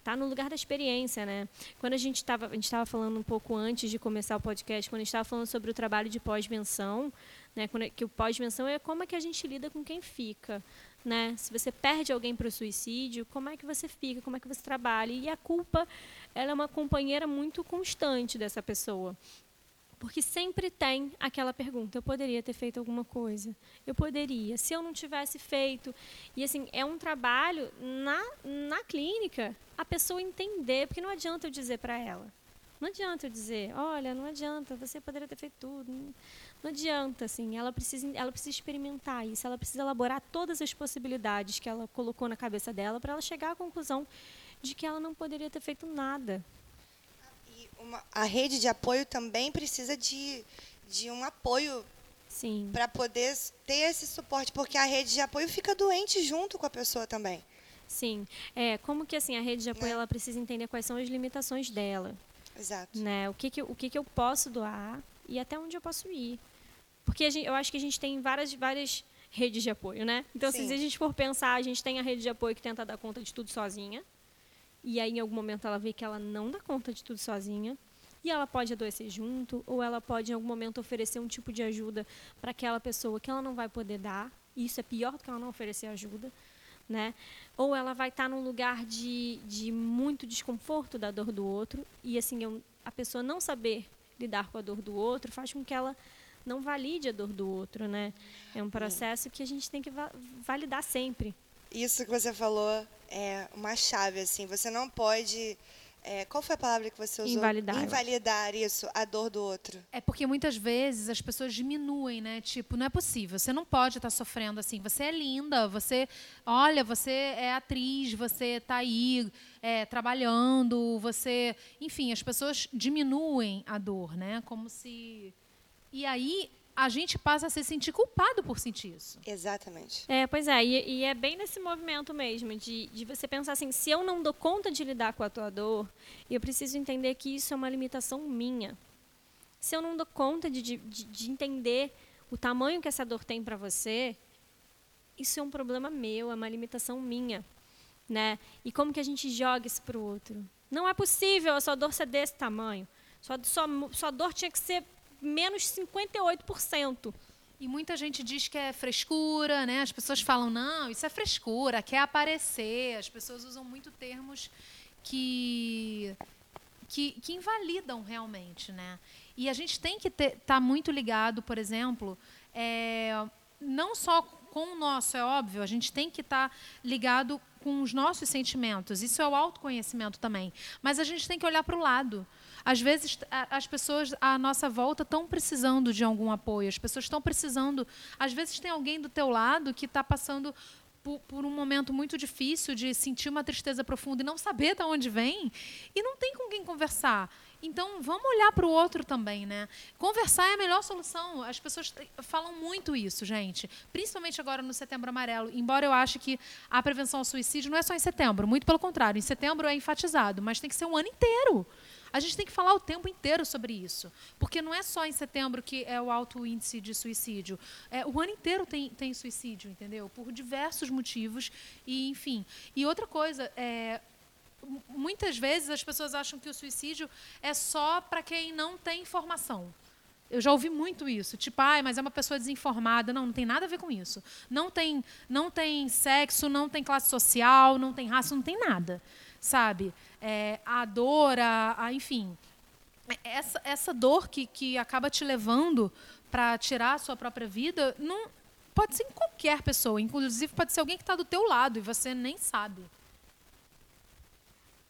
está no lugar da experiência, né? Quando a gente estava, a gente estava falando um pouco antes de começar o podcast, quando a gente estava falando sobre o trabalho de pós-menção, né? Quando, que o pós-menção é como é que a gente lida com quem fica, né? Se você perde alguém para o suicídio, como é que você fica, como é que você trabalha? E a culpa, ela é uma companheira muito constante dessa pessoa. Porque sempre tem aquela pergunta: eu poderia ter feito alguma coisa? Eu poderia. Se eu não tivesse feito. E assim, é um trabalho na, na clínica a pessoa entender, porque não adianta eu dizer para ela. Não adianta eu dizer, olha, não adianta, você poderia ter feito tudo. Não, adianta, assim, ela precisa, ela precisa experimentar isso, ela precisa elaborar todas as possibilidades que ela colocou na cabeça dela para ela chegar à conclusão de que ela não poderia ter feito nada uma, a rede de apoio também precisa de, de um apoio para poder ter esse suporte, porque a rede de apoio fica doente junto com a pessoa também. Sim, é como que assim a rede de apoio né? ela precisa entender quais são as limitações dela. Exato. Né? O que que o que que eu posso doar e até onde eu posso ir, porque gente, eu acho que a gente tem várias várias redes de apoio, né? Então, assim, se a gente for pensar, a gente tem a rede de apoio que tenta dar conta de tudo sozinha. E aí, em algum momento, ela vê que ela não dá conta de tudo sozinha. E ela pode adoecer junto, ou ela pode, em algum momento, oferecer um tipo de ajuda para aquela pessoa que ela não vai poder dar. Isso é pior do que ela não oferecer ajuda. Né? Ou ela vai estar num lugar de, de muito desconforto da dor do outro. E, assim, eu, a pessoa não saber lidar com a dor do outro faz com que ela não valide a dor do outro, né? É um processo que a gente tem que va validar sempre. Isso que você falou é uma chave, assim. Você não pode. É, qual foi a palavra que você usou? Invalidar. Invalidar isso, a dor do outro. É porque muitas vezes as pessoas diminuem, né? Tipo, não é possível. Você não pode estar sofrendo assim. Você é linda, você, olha, você é atriz, você está aí é, trabalhando, você, enfim, as pessoas diminuem a dor, né? Como se e aí a gente passa a se sentir culpado por sentir isso. Exatamente. É, pois é, e, e, é bem nesse movimento mesmo, de, de você pensar assim, se eu não dou conta de lidar com a tua dor, eu preciso entender que isso é uma limitação minha. Se eu não dou conta de, de, de entender o tamanho que essa dor tem para você, isso é um problema meu, é uma limitação minha. Né? E como que a gente joga isso para o outro? Não é possível a sua dor ser desse tamanho. Sua, sua, sua dor tinha que ser menos 58%. E muita gente diz que é frescura, né? As pessoas falam, não, isso é frescura, quer aparecer. As pessoas usam muito termos que, que, que invalidam realmente, né? E a gente tem que estar tá muito ligado, por exemplo, é, não só com o nosso, é óbvio, a gente tem que estar tá ligado com os nossos sentimentos. Isso é o autoconhecimento também. Mas a gente tem que olhar para o lado. Às vezes, as pessoas à nossa volta estão precisando de algum apoio. As pessoas estão precisando. Às vezes, tem alguém do teu lado que está passando por, por, um momento muito difícil de sentir uma tristeza profunda e não saber de onde vem e não tem com quem conversar. Então, vamos olhar para o outro também, né? Conversar é a melhor solução. As pessoas falam muito isso, gente. Principalmente agora no Setembro Amarelo. Embora eu ache que a prevenção ao suicídio não é só em setembro. Muito pelo contrário. Em setembro é enfatizado. Mas tem que ser um ano inteiro. A gente tem que falar o tempo inteiro sobre isso. Porque não é só em setembro que é o alto índice de suicídio. É, o ano inteiro tem, tem suicídio, entendeu? Por diversos motivos. E, enfim. E outra coisa, é, muitas vezes as pessoas acham que o suicídio é só para quem não tem informação. Eu já ouvi muito isso, tipo, ah, mas é uma pessoa desinformada. Não, não tem nada a ver com isso. Não tem, não tem sexo, não tem classe social, não tem raça, não tem nada, sabe? É, a dor, a, a, enfim, essa, essa dor que, que acaba te levando para tirar a sua própria vida, não pode ser em qualquer pessoa, inclusive pode ser alguém que está do teu lado e você nem sabe.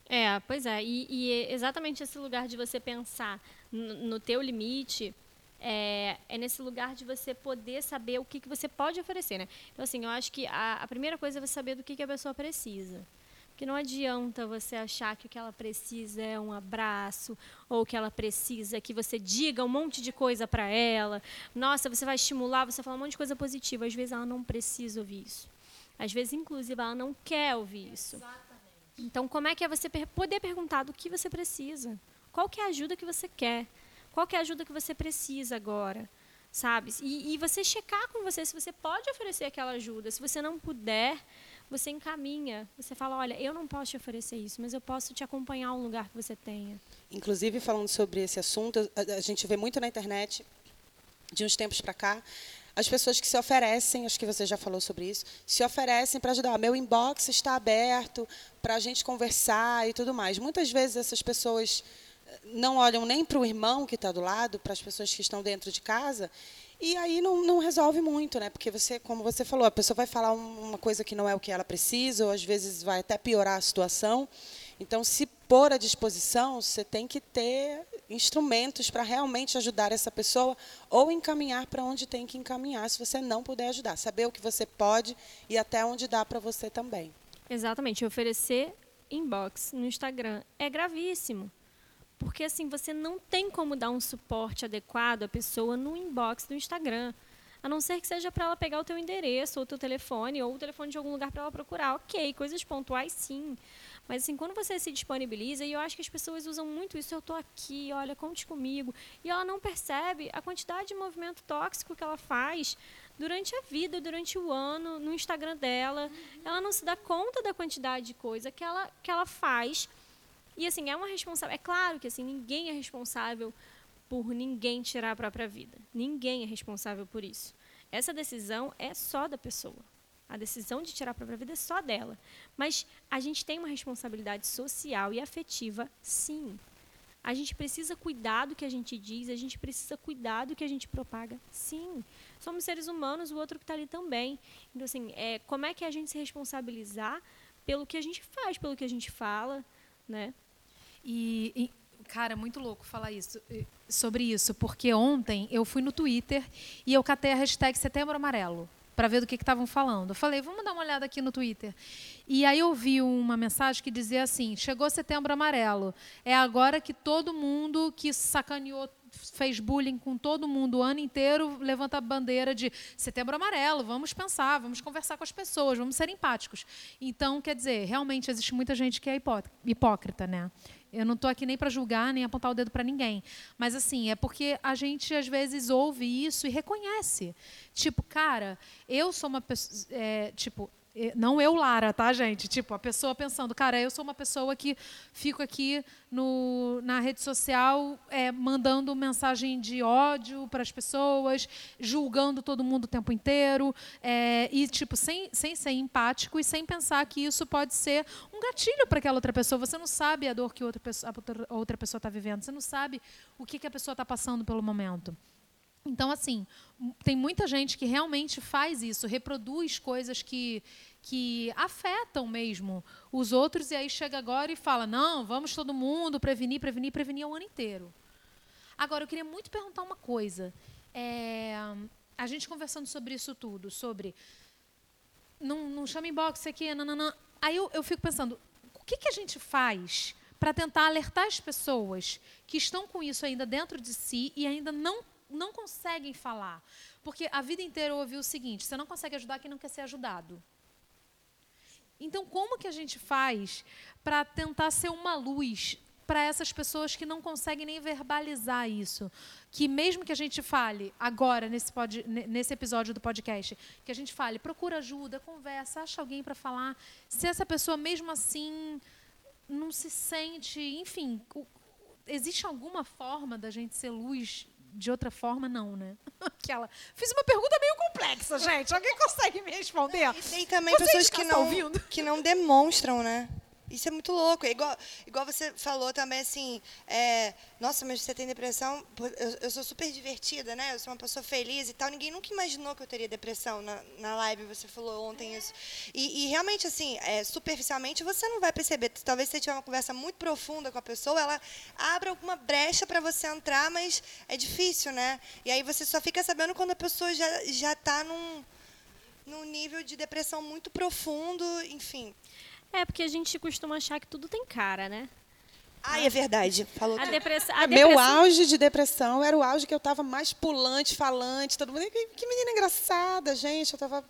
É, pois é. E, e é exatamente esse lugar de você pensar no, no teu limite é, é, nesse lugar de você poder saber o que, que você pode oferecer, né? Então, assim, eu acho que a, a primeira coisa é você saber do que, que a pessoa precisa. Porque não adianta você achar que o que ela precisa é um abraço, ou que ela precisa que você diga um monte de coisa para ela. Nossa, você vai estimular, você fala um monte de coisa positiva. Às vezes ela não precisa ouvir isso. Às vezes, inclusive, ela não quer ouvir isso. Exato. Então, como é que é você poder perguntar do que você precisa? Qual que é a ajuda que você quer? Qual que é a ajuda que você precisa agora? Sabe? E, e você checar com você se você pode oferecer aquela ajuda. Se você não puder, você encaminha. Você fala, olha, eu não posso te oferecer isso, mas eu posso te acompanhar a um lugar que você tenha. Inclusive, falando sobre esse assunto, a, a gente vê muito na internet, de uns tempos para cá, as pessoas que se oferecem, acho que você já falou sobre isso, se oferecem para ajudar. Meu inbox está aberto para a gente conversar e tudo mais. Muitas vezes essas pessoas eh, não olham nem para o irmão que está do lado, para as pessoas que estão dentro de casa, e aí não, não resolve muito, né? Porque você, como você falou, a pessoa vai falar uma coisa que não é o que ela precisa, ou às vezes vai até piorar a situação. Então, se pôr à disposição, você tem que ter instrumentos para realmente ajudar essa pessoa ou encaminhar para onde tem que encaminhar, se você não puder ajudar. Saber o que você pode e até onde dá para você também. Exatamente. Oferecer inbox no Instagram é gravíssimo. Porque assim, você não tem como dar um suporte adequado à pessoa no inbox do Instagram. A não ser que seja para ela pegar o teu endereço, ou o teu telefone, ou o telefone de algum lugar para ela procurar. Ok, coisas pontuais sim. Mas assim, quando você se disponibiliza, e eu acho que as pessoas usam muito isso, eu estou aqui, olha, conte comigo. E ela não percebe a quantidade de movimento tóxico que ela faz durante a vida, durante o ano, no Instagram dela. Uhum. Ela não se dá conta da quantidade de coisa que ela, que ela faz. E assim, é uma responsável. É claro que assim, ninguém é responsável por ninguém tirar a própria vida. Ninguém é responsável por isso. Essa decisão é só da pessoa. A decisão de tirar a própria vida é só dela. Mas a gente tem uma responsabilidade social e afetiva, sim. A gente precisa cuidar do que a gente diz, a gente precisa cuidar do que a gente propaga, sim. Somos seres humanos, o outro que está ali também. Então, assim, é, como é que a gente se responsabilizar pelo que a gente faz, pelo que a gente fala, né? E, e cara, muito louco falar isso sobre isso, porque ontem eu fui no Twitter e eu catei a hashtag Setembro Amarelo para ver do que estavam falando. Eu falei, vamos dar uma olhada aqui no Twitter. E aí eu vi uma mensagem que dizia assim: chegou setembro amarelo. É agora que todo mundo que sacaneou fez bullying com todo mundo o ano inteiro, levanta a bandeira de setembro amarelo, vamos pensar, vamos conversar com as pessoas, vamos ser empáticos. Então, quer dizer, realmente existe muita gente que é hipócrita, né? Eu não estou aqui nem para julgar, nem apontar o dedo para ninguém. Mas, assim, é porque a gente, às vezes, ouve isso e reconhece. Tipo, cara, eu sou uma pessoa. É, tipo, não eu, Lara, tá, gente? Tipo, a pessoa pensando, cara, eu sou uma pessoa que fico aqui no, na rede social é, mandando mensagem de ódio para as pessoas, julgando todo mundo o tempo inteiro, é, e, tipo, sem, sem ser empático e sem pensar que isso pode ser um gatilho para aquela outra pessoa. Você não sabe a dor que outra pessoa, a outra pessoa está vivendo, você não sabe o que, que a pessoa está passando pelo momento. Então, assim, tem muita gente que realmente faz isso, reproduz coisas que que afetam mesmo os outros, e aí chega agora e fala: não, vamos todo mundo prevenir, prevenir, prevenir o ano inteiro. Agora, eu queria muito perguntar uma coisa. É, a gente conversando sobre isso tudo, sobre. Não, não chama inbox aqui, nananã. Aí eu, eu fico pensando: o que, que a gente faz para tentar alertar as pessoas que estão com isso ainda dentro de si e ainda não, não conseguem falar? Porque a vida inteira eu ouvi o seguinte: você não consegue ajudar quem não quer ser ajudado. Então, como que a gente faz para tentar ser uma luz para essas pessoas que não conseguem nem verbalizar isso? Que mesmo que a gente fale agora, nesse, pod, nesse episódio do podcast, que a gente fale, procura ajuda, conversa, acha alguém para falar. Se essa pessoa, mesmo assim, não se sente. Enfim, existe alguma forma da gente ser luz de outra forma, não, né? Aquela. Fiz uma pergunta meio complexa, gente. Alguém consegue me responder? E tem também Vocês pessoas que não, que não demonstram, né? Isso é muito louco. É igual, igual você falou também assim, é, nossa, mas você tem depressão? Eu, eu, sou super divertida, né? Eu sou uma pessoa feliz e tal. Ninguém nunca imaginou que eu teria depressão na, na live. Você falou ontem isso. E, e realmente, assim, é, superficialmente, você não vai perceber. Talvez você tiver uma conversa muito profunda com a pessoa, ela abra alguma brecha para você entrar, mas é difícil, né? E aí você só fica sabendo quando a pessoa já está num num nível de depressão muito profundo, enfim. É, porque a gente costuma achar que tudo tem cara, né? Ah, é verdade. Falou a depressão, a depressão... Meu auge de depressão era o auge que eu estava mais pulante, falante, todo mundo. Que menina engraçada, gente. Eu estava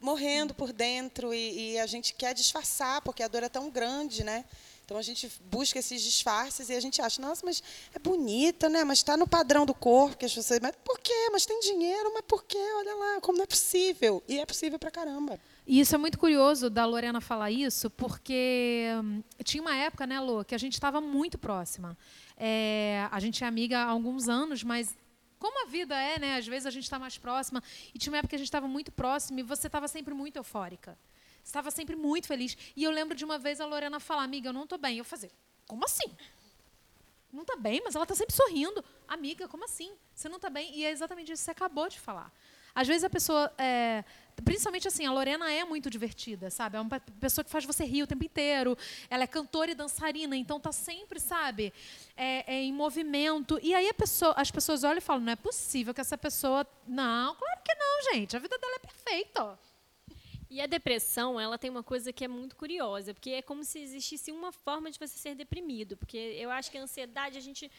morrendo por dentro e, e, a gente quer disfarçar, porque a dor é tão grande, né? Então a gente busca esses disfarces e a gente acha, nossa, mas é bonita, né? Mas está no padrão do corpo que as pessoas. Mas por quê? Mas tem dinheiro, mas por quê? Olha lá, como não é possível. E é possível pra caramba. E isso é muito curioso da Lorena falar isso, porque hum, tinha uma época, né, Lô, que a gente estava muito próxima. É, a gente é amiga há alguns anos, mas como a vida é, né? Às vezes a gente está mais próxima. E tinha uma época que a gente estava muito próxima e você estava sempre muito eufórica. Estava sempre muito feliz. E eu lembro de uma vez a Lorena falar, amiga, eu não estou bem. Eu fazer, como assim? Não está bem, mas ela está sempre sorrindo. Amiga, como assim? Você não está bem? E é exatamente isso que você acabou de falar. Às vezes a pessoa. É, principalmente assim, a Lorena é muito divertida, sabe? É uma pessoa que faz você rir o tempo inteiro. Ela é cantora e dançarina, então tá sempre, sabe? É, é em movimento. E aí pessoa, as pessoas olham e falam: não é possível que essa pessoa. Não, claro que não, gente. A vida dela é perfeita. E a depressão, ela tem uma coisa que é muito curiosa, porque é como se existisse uma forma de você ser deprimido. Porque eu acho que a ansiedade, a gente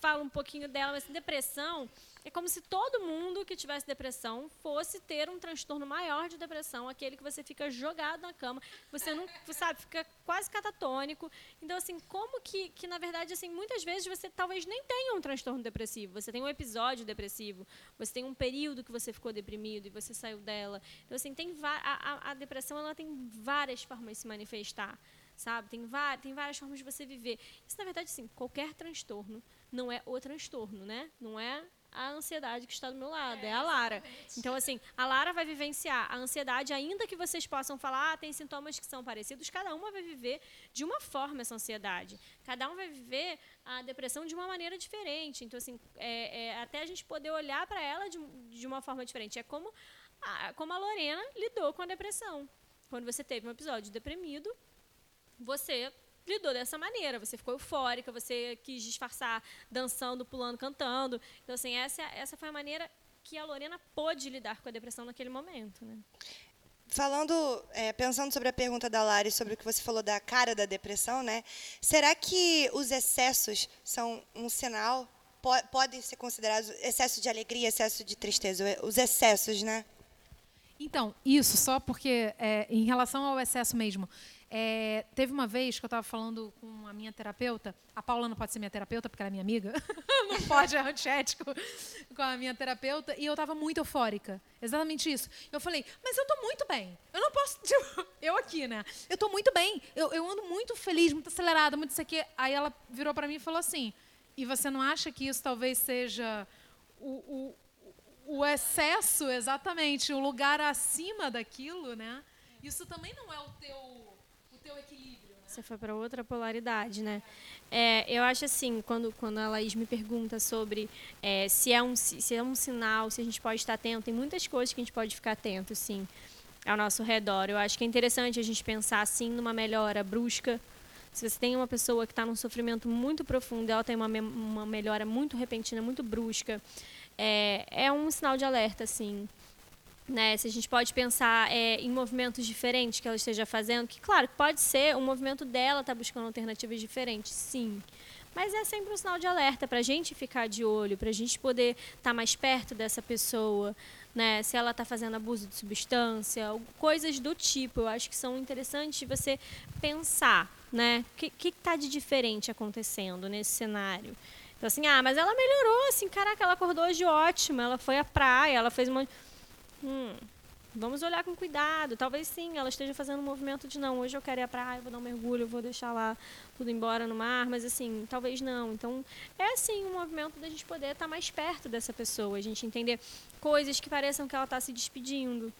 fala um pouquinho dela, mas depressão é como se todo mundo que tivesse depressão fosse ter um transtorno maior de depressão, aquele que você fica jogado na cama, você não, sabe, fica quase catatônico. Então, assim, como que, que na verdade, assim, muitas vezes você talvez nem tenha um transtorno depressivo, você tem um episódio depressivo, você tem um período que você ficou deprimido e você saiu dela. Então, assim, tem a, a, a depressão ela tem várias formas de se manifestar sabe? Tem, tem várias formas de você viver. Isso, na verdade, sim, qualquer transtorno não é o transtorno, né? Não é a ansiedade que está do meu lado, é, é a Lara. Exatamente. Então, assim, a Lara vai vivenciar a ansiedade, ainda que vocês possam falar, ah, tem sintomas que são parecidos, cada uma vai viver de uma forma essa ansiedade. Cada um vai viver a depressão de uma maneira diferente. Então, assim, é, é, até a gente poder olhar para ela de, de uma forma diferente. É como a, como a Lorena lidou com a depressão. Quando você teve um episódio deprimido, você lidou dessa maneira. Você ficou eufórica, você quis disfarçar dançando, pulando, cantando. Então, assim, essa, essa foi a maneira que a Lorena pôde lidar com a depressão naquele momento. Né? Falando, é, pensando sobre a pergunta da Lari, sobre o que você falou da cara da depressão, né? Será que os excessos são um sinal? podem ser considerados excesso de alegria, excesso de tristeza? Os excessos, né? Então, isso, só porque, é, em relação ao excesso mesmo, é, teve uma vez que eu estava falando com a minha terapeuta, a Paula não pode ser minha terapeuta porque ela é minha amiga, não pode, é antiético com a minha terapeuta, e eu estava muito eufórica, exatamente isso. Eu falei, mas eu estou muito bem, eu não posso, tipo, eu aqui, né? Eu estou muito bem, eu, eu ando muito feliz, muito acelerada, muito isso aqui. Aí ela virou para mim e falou assim, e você não acha que isso talvez seja o, o, o excesso, exatamente, o lugar acima daquilo, né? Isso também não é o teu? Você foi para outra polaridade, né? É, eu acho assim, quando, quando a Laís me pergunta sobre é, se, é um, se é um sinal, se a gente pode estar atento, tem muitas coisas que a gente pode ficar atento, sim. ao nosso redor. Eu acho que é interessante a gente pensar assim numa melhora brusca. Se você tem uma pessoa que está num sofrimento muito profundo ela tem uma, uma melhora muito repentina, muito brusca, é, é um sinal de alerta, assim. Né? Se a gente pode pensar é, em movimentos diferentes que ela esteja fazendo, que claro, pode ser um movimento dela tá buscando alternativas diferentes, sim. Mas é sempre um sinal de alerta para a gente ficar de olho, para a gente poder estar tá mais perto dessa pessoa, né? Se ela está fazendo abuso de substância, coisas do tipo. Eu acho que são interessantes você pensar, né? O que está de diferente acontecendo nesse cenário? Então, assim, ah, mas ela melhorou, assim, caraca, ela acordou hoje ótima, ela foi à praia, ela fez uma. Hum, vamos olhar com cuidado. Talvez sim, ela esteja fazendo um movimento de não, hoje eu quero ir à praia, vou dar um mergulho, vou deixar lá tudo embora no mar, mas assim, talvez não. Então, é sim um movimento da gente poder estar mais perto dessa pessoa, a gente entender coisas que pareçam que ela está se despedindo.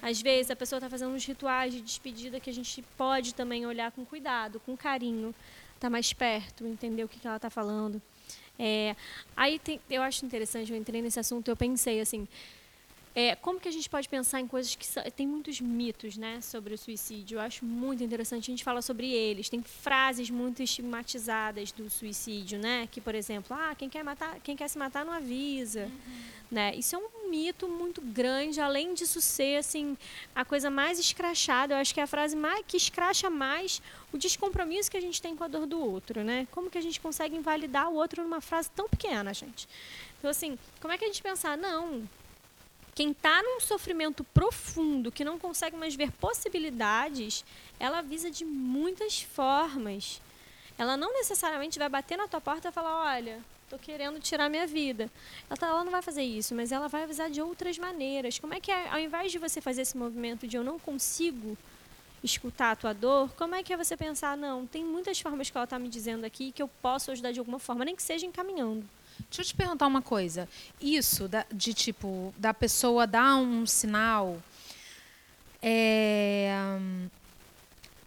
Às vezes a pessoa está fazendo uns rituais de despedida que a gente pode também olhar com cuidado, com carinho, estar tá mais perto, entender o que, que ela está falando. É, aí tem, eu acho interessante, eu entrei nesse assunto, eu pensei assim, é, como que a gente pode pensar em coisas que tem muitos mitos, né, sobre o suicídio? Eu acho muito interessante a gente falar sobre eles. Tem frases muito estigmatizadas do suicídio, né, que por exemplo, ah, quem quer matar, quem quer se matar não avisa, uhum. né? Isso é um mito muito grande. Além disso ser assim a coisa mais escrachada, eu acho que é a frase mais que escracha mais o descompromisso que a gente tem com a dor do outro, né? Como que a gente consegue invalidar o outro numa frase tão pequena, gente? Então assim, como é que a gente pensar, não, quem está num sofrimento profundo, que não consegue mais ver possibilidades, ela avisa de muitas formas. Ela não necessariamente vai bater na tua porta e falar: olha, estou querendo tirar minha vida. Ela, tá, ela, não vai fazer isso, mas ela vai avisar de outras maneiras. Como é que, é, ao invés de você fazer esse movimento de eu não consigo escutar a tua dor, como é que é você pensar: não, tem muitas formas que ela está me dizendo aqui que eu posso ajudar de alguma forma, nem que seja encaminhando. Deixa eu te perguntar uma coisa. Isso da, de tipo da pessoa dar um sinal. É,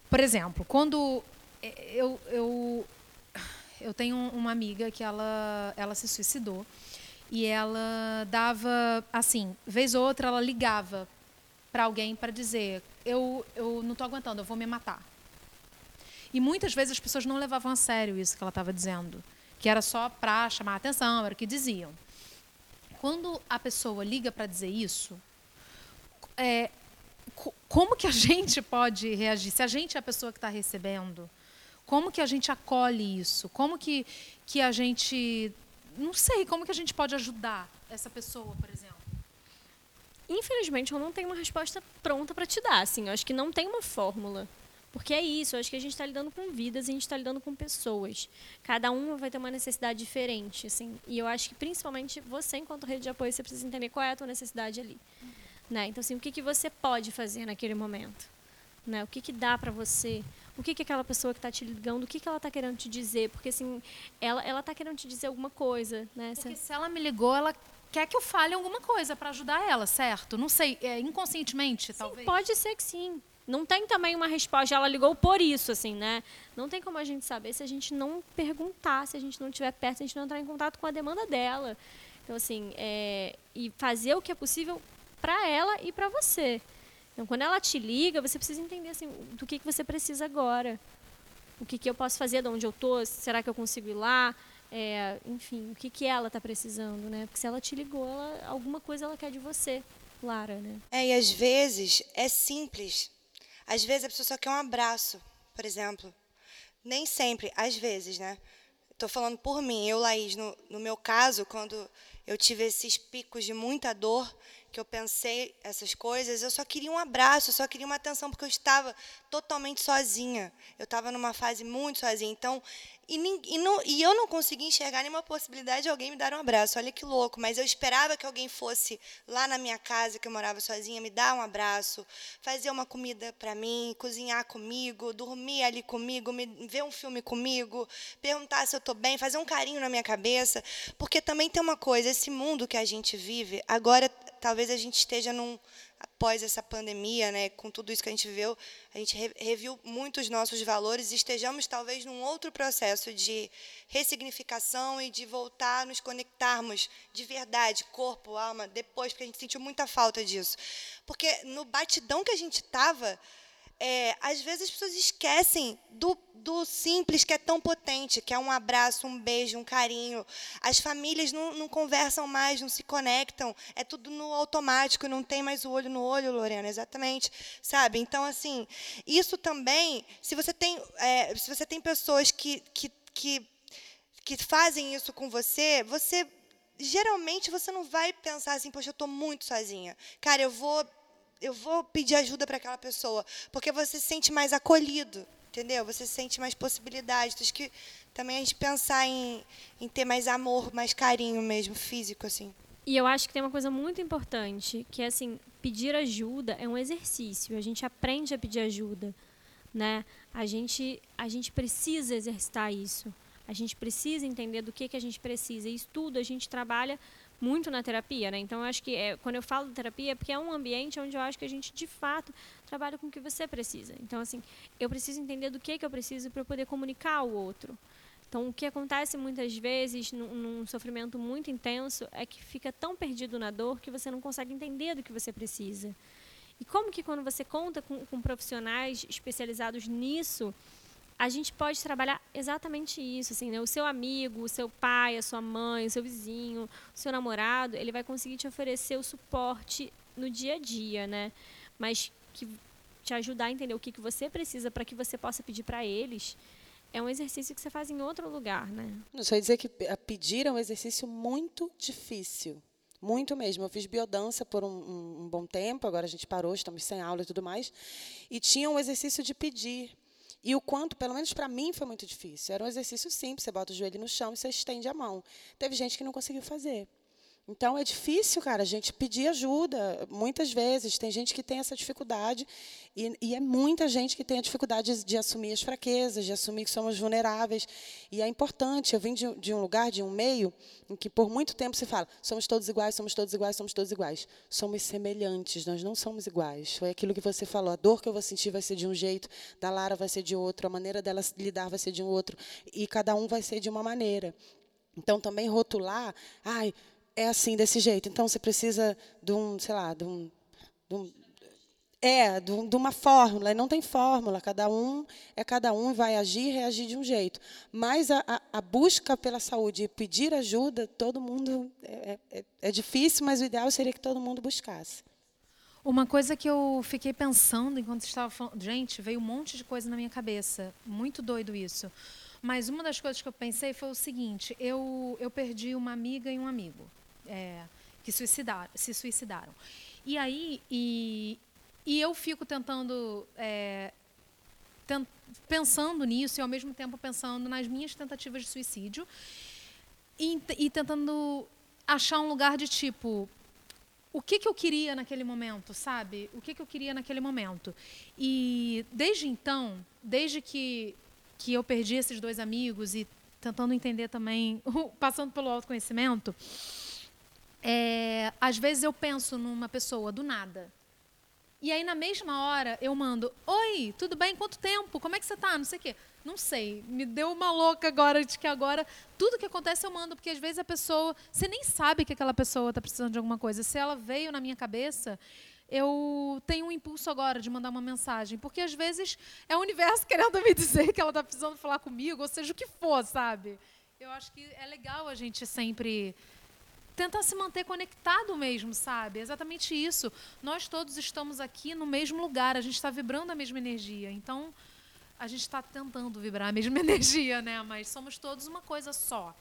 por exemplo, quando é, eu, eu, eu tenho uma amiga que ela, ela se suicidou e ela dava assim, vez ou outra ela ligava para alguém para dizer eu, eu não estou aguentando, eu vou me matar. E muitas vezes as pessoas não levavam a sério isso que ela estava dizendo que era só para chamar a atenção, era o que diziam. Quando a pessoa liga para dizer isso, é, como que a gente pode reagir? Se a gente é a pessoa que está recebendo, como que a gente acolhe isso? Como que, que a gente. Não sei, como que a gente pode ajudar essa pessoa, por exemplo? Infelizmente, eu não tenho uma resposta pronta para te dar. Assim, eu acho que não tem uma fórmula. Porque é isso, eu acho que a gente está lidando com vidas e a gente está lidando com pessoas. Cada uma vai ter uma necessidade diferente, assim. E eu acho que principalmente você, enquanto rede de apoio, você precisa entender qual é a tua necessidade ali. Né? Então, assim, o que, que você pode fazer naquele momento? Né? O que, que dá para você? O que, que aquela pessoa que está te ligando, o que, que ela está querendo te dizer? Porque, assim, ela ela está querendo te dizer alguma coisa, né? Porque se ela me ligou, ela quer que eu fale alguma coisa para ajudar ela, certo? Não sei, é, inconscientemente, sim, talvez. Pode ser que sim não tem também uma resposta, ela ligou por isso, assim, né? Não tem como a gente saber se a gente não perguntar, se a gente não estiver perto, se a gente não entrar em contato com a demanda dela. Então, assim, é, e fazer o que é possível para ela e para você. Então, quando ela te liga, você precisa entender, assim, do que, que você precisa agora. O que, que eu posso fazer, de onde eu estou, será que eu consigo ir lá? É, enfim, o que, que ela está precisando, né? Porque se ela te ligou, ela, alguma coisa ela quer de você, Lara, né? É, e às vezes é simples às vezes a pessoa só quer um abraço, por exemplo. Nem sempre, às vezes, né? Estou falando por mim, eu, Laís, no, no meu caso, quando eu tive esses picos de muita dor, que eu pensei essas coisas, eu só queria um abraço, eu só queria uma atenção, porque eu estava totalmente sozinha. Eu estava numa fase muito sozinha. Então, e, e, não, e, eu não consegui enxergar nenhuma possibilidade de alguém me dar um abraço. Olha que louco. Mas eu esperava que alguém fosse lá na minha casa, que eu morava sozinha, me dar um abraço, fazer uma comida para mim, cozinhar comigo, dormir ali comigo, me, ver um filme comigo, perguntar se eu estou bem, fazer um carinho na minha cabeça. Porque também tem uma coisa: esse mundo que a gente vive, agora talvez a gente esteja num, após essa pandemia, né, com tudo isso que a gente viu, a gente reviu muito os nossos valores e estejamos talvez num outro processo de ressignificação e de voltar a nos conectarmos de verdade, corpo, alma, depois, porque a gente sentiu muita falta disso. Porque no batidão que a gente estava, é, às vezes as pessoas esquecem do, do simples que é tão potente, que é um abraço, um beijo, um carinho. As famílias não, não conversam mais, não se conectam, é tudo no automático, não tem mais o olho no olho, Lorena, exatamente, sabe? Então, assim, isso também, se você tem, é, se você tem pessoas que, que, que, que fazem isso com você, você geralmente você não vai pensar assim, poxa, eu estou muito sozinha. Cara, eu vou eu vou pedir ajuda para aquela pessoa, porque você se sente mais acolhido, entendeu? Você sente mais possibilidades. Acho que também a gente pensar em, em ter mais amor, mais carinho mesmo, físico, assim. E eu acho que tem uma coisa muito importante, que é assim, pedir ajuda é um exercício. A gente aprende a pedir ajuda, né? A gente, a gente precisa exercitar isso. A gente precisa entender do que, que a gente precisa. E isso tudo a gente trabalha muito na terapia, né? Então eu acho que é, quando eu falo terapia é porque é um ambiente onde eu acho que a gente de fato trabalha com o que você precisa. Então assim, eu preciso entender do que que eu preciso para poder comunicar ao outro. Então o que acontece muitas vezes num, num, sofrimento muito intenso é que fica tão perdido na dor que você não consegue entender do que você precisa. E como que quando você conta com, com profissionais especializados nisso, a gente pode trabalhar exatamente isso, assim, né? O seu amigo, o seu pai, a sua mãe, o seu vizinho, o seu namorado, ele vai conseguir te oferecer o suporte no dia a dia, né? Mas que te ajudar a entender o que, que você precisa para que você possa pedir para eles é um exercício que você faz em outro lugar, né? Só dizer que pedir é um exercício muito difícil. Muito mesmo. Eu fiz biodança por um, um, um bom tempo, agora a gente parou, estamos sem aula e tudo mais. E tinha um exercício de pedir. E o quanto, pelo menos para mim, foi muito difícil. Era um exercício simples, você bota o joelho no chão e você estende a mão. Teve gente que não conseguiu fazer. Então é difícil, cara, a gente pedir ajuda. Muitas vezes tem gente que tem essa dificuldade e, e, é muita gente que tem a dificuldade de, de, assumir as fraquezas, de assumir que somos vulneráveis. E é importante. Eu vim de, de, um lugar, de um meio, em que por muito tempo se fala: somos todos iguais, somos todos iguais, somos todos iguais. Somos semelhantes, nós não somos iguais. Foi aquilo que você falou: a dor que eu vou sentir vai ser de um jeito, da Lara vai ser de outro, a maneira dela lidar vai ser de um outro, e cada um vai ser de uma maneira. Então também rotular, ai é assim, desse jeito. Então, você precisa de um, sei lá, de um, de um é, de, uma fórmula, e não tem fórmula, cada um é cada um, vai agir e reagir de um jeito. Mas a, a, a, busca pela saúde e pedir ajuda, todo mundo. É, é, é, difícil, mas o ideal seria que todo mundo buscasse. Uma coisa que eu fiquei pensando enquanto estava falando. Gente, veio um monte de coisa na minha cabeça. Muito doido isso. Mas uma das coisas que eu pensei foi o seguinte: eu, eu perdi uma amiga e um amigo é, que suicidaram, se suicidaram. E aí, e, e eu fico tentando, é, pensando nisso e ao mesmo tempo pensando nas minhas tentativas de suicídio e, e tentando achar um lugar de tipo, o que, que eu queria naquele momento, sabe? O que, que eu queria naquele momento. E desde então, desde que, que eu perdi esses dois amigos e tentando entender também, passando pelo autoconhecimento, é, às vezes eu penso numa pessoa do nada. E aí, na mesma hora, eu mando: Oi, tudo bem? Quanto tempo? Como é que você tá? Não sei o quê. Não sei. Me deu uma louca agora de que agora tudo que acontece eu mando, porque às vezes a pessoa. Você nem sabe que aquela pessoa está precisando de alguma coisa. Se ela veio na minha cabeça, eu tenho um impulso agora de mandar uma mensagem. Porque às vezes é o universo querendo me dizer que ela está precisando falar comigo, ou seja, o que for, sabe? Eu acho que é legal a gente sempre tentar se manter conectado mesmo, sabe? É exatamente isso. Nós todos estamos aqui no mesmo lugar, a gente está vibrando a mesma energia. Então, a gente está tentando vibrar a mesma energia, né? Mas somos todos uma coisa só.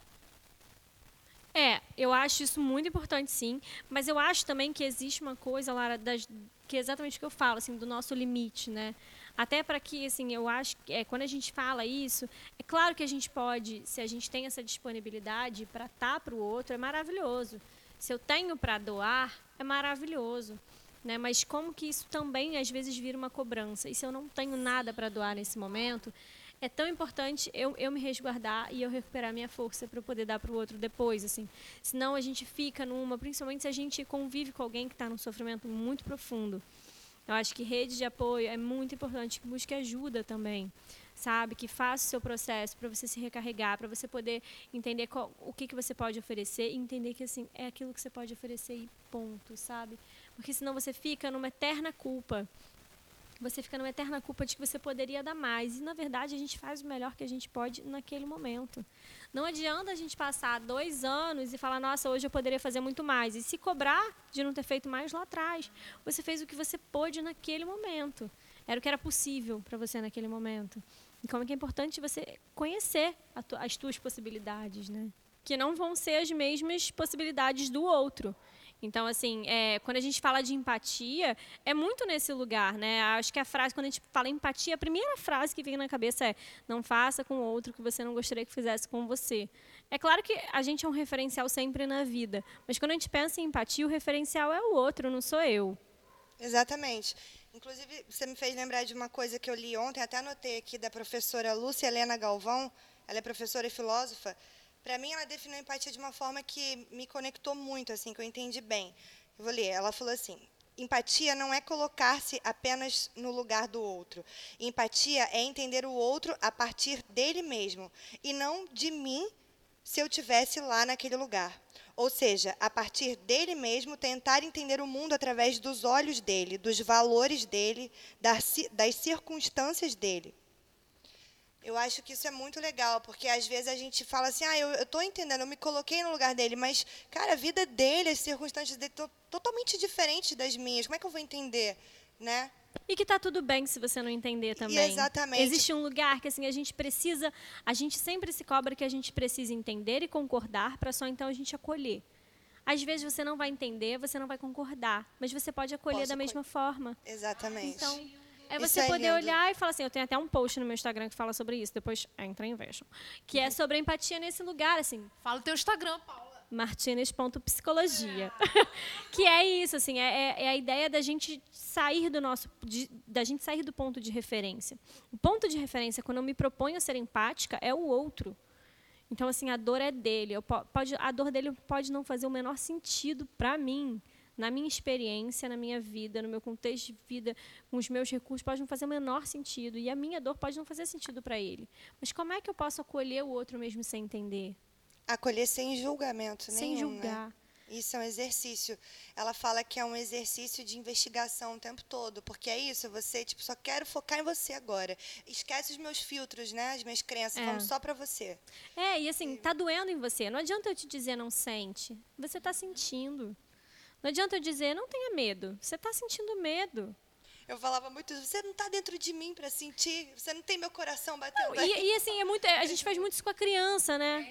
É, eu acho isso muito importante, sim. Mas eu acho também que existe uma coisa, Lara, das, que é exatamente o que eu falo, assim, do nosso limite, né? Até para que, assim, eu acho que é, quando a gente fala isso, é claro que a gente pode, se a gente tem essa disponibilidade para estar tá para o outro, é maravilhoso. Se eu tenho para doar, é maravilhoso. Né? Mas como que isso também às vezes vira uma cobrança? E se eu não tenho nada para doar nesse momento, é tão importante eu, eu me resguardar e eu recuperar minha força para poder dar para o outro depois, assim. Senão a gente fica numa, principalmente se a gente convive com alguém que está num sofrimento muito profundo. Eu acho que rede de apoio é muito importante, que busque ajuda também, sabe? Que faça o seu processo para você se recarregar, para você poder entender qual, o que, que você pode oferecer e entender que assim é aquilo que você pode oferecer e ponto, sabe? Porque senão você fica numa eterna culpa você fica numa eterna culpa de que você poderia dar mais. E, na verdade, a gente faz o melhor que a gente pode naquele momento. Não adianta a gente passar dois anos e falar, nossa, hoje eu poderia fazer muito mais. E se cobrar de não ter feito mais lá atrás. Você fez o que você pôde naquele momento. Era o que era possível para você naquele momento. E como é que é importante você conhecer as tuas possibilidades, né? Que não vão ser as mesmas possibilidades do outro. Então, assim, é, quando a gente fala de empatia, é muito nesse lugar, né? Acho que a frase, quando a gente fala empatia, a primeira frase que vem na cabeça é: não faça com outro que você não gostaria que fizesse com você. É claro que a gente é um referencial sempre na vida, mas quando a gente pensa em empatia, o referencial é o outro, não sou eu. Exatamente. Inclusive, você me fez lembrar de uma coisa que eu li ontem, até anotei aqui, da professora Lúcia Helena Galvão, ela é professora e filósofa, para mim, ela definiu empatia de uma forma que me conectou muito, assim, que eu entendi bem. Eu vou ler. Ela falou assim: empatia não é colocar-se apenas no lugar do outro. Empatia é entender o outro a partir dele mesmo e não de mim se eu tivesse lá naquele lugar. Ou seja, a partir dele mesmo, tentar entender o mundo através dos olhos dele, dos valores dele, das circunstâncias dele. Eu acho que isso é muito legal, porque às vezes a gente fala assim, ah, eu estou entendendo, eu me coloquei no lugar dele, mas, cara, a vida dele, as circunstâncias dele estão totalmente diferentes das minhas. Como é que eu vou entender, né? E que tá tudo bem se você não entender também. E exatamente. Existe um lugar que assim a gente precisa, a gente sempre se cobra que a gente precisa entender e concordar para só então a gente acolher. Às vezes você não vai entender, você não vai concordar, mas você pode acolher Posso da mesma forma. Exatamente. Então, é você é poder olhar e falar assim, eu tenho até um post no meu Instagram que fala sobre isso, depois entra e vejam. Que é sobre empatia nesse lugar, assim. Fala o teu Instagram, Paula. Martinez.psicologia. que é isso, assim, é, é, é, a ideia da gente sair do nosso. De, da gente sair do ponto de referência. O ponto de referência, quando eu me proponho a ser empática, é o outro. Então, assim, a dor é dele. Eu, pode, a dor dele pode não fazer o menor sentido para mim na minha experiência, na minha vida, no meu contexto de vida, com os meus recursos, pode não fazer o menor sentido. E a minha dor pode não fazer sentido para ele. Mas como é que eu posso acolher o outro mesmo sem entender? Acolher sem julgamento sem nenhum. Sem né? julgar. Né? Isso é um exercício. Ela fala que é um exercício de investigação o tempo todo, porque é isso, você tipo só quero focar em você agora. Esquece os meus filtros, né? As minhas crenças, é. vamos só para você. É, e assim, tá doendo em você. Não adianta eu te dizer não sente. Você tá sentindo. Não adianta eu dizer, não tenha medo. Você está sentindo medo. Eu falava muito, você não está dentro de mim para sentir, você não tem meu coração batendo. Não, e, e, assim, é muito, a gente faz muito isso com a criança, né?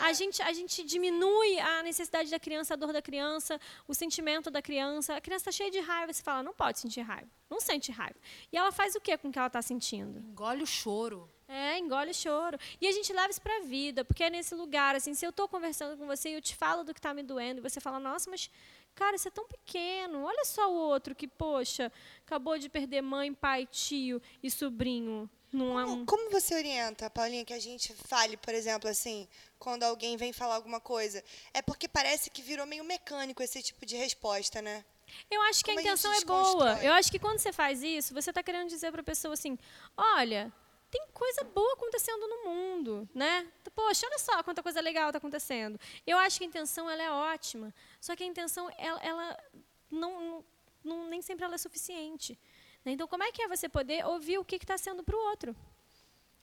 A gente, a gente diminui a necessidade da criança, a dor da criança, o sentimento da criança. A criança está cheia de raiva, você fala, não pode sentir raiva. Não sente raiva. E ela faz o que com o que ela está sentindo? Engole o choro. É, engole o choro. E a gente leva isso para a vida, porque é nesse lugar, assim, se eu estou conversando com você e eu te falo do que está me doendo, e você fala, nossa, mas Cara, isso é tão pequeno. Olha só o outro que, poxa, acabou de perder mãe, pai, tio e sobrinho. Não é um... como, você orienta, Paulinha, que a gente fale, por exemplo, assim, quando alguém vem falar alguma coisa? É porque parece que virou meio mecânico esse tipo de resposta, né? Eu acho que a intenção a é boa. Eu acho que quando você faz isso, você está querendo dizer para a pessoa assim: olha, tem coisa boa acontecendo no mundo, né? Poxa, olha só quanta coisa legal está acontecendo. Eu acho que a intenção ela é ótima, só que a intenção ela, ela não, não, nem sempre ela é suficiente. Né? Então, como é que é você poder ouvir o que está sendo para o outro?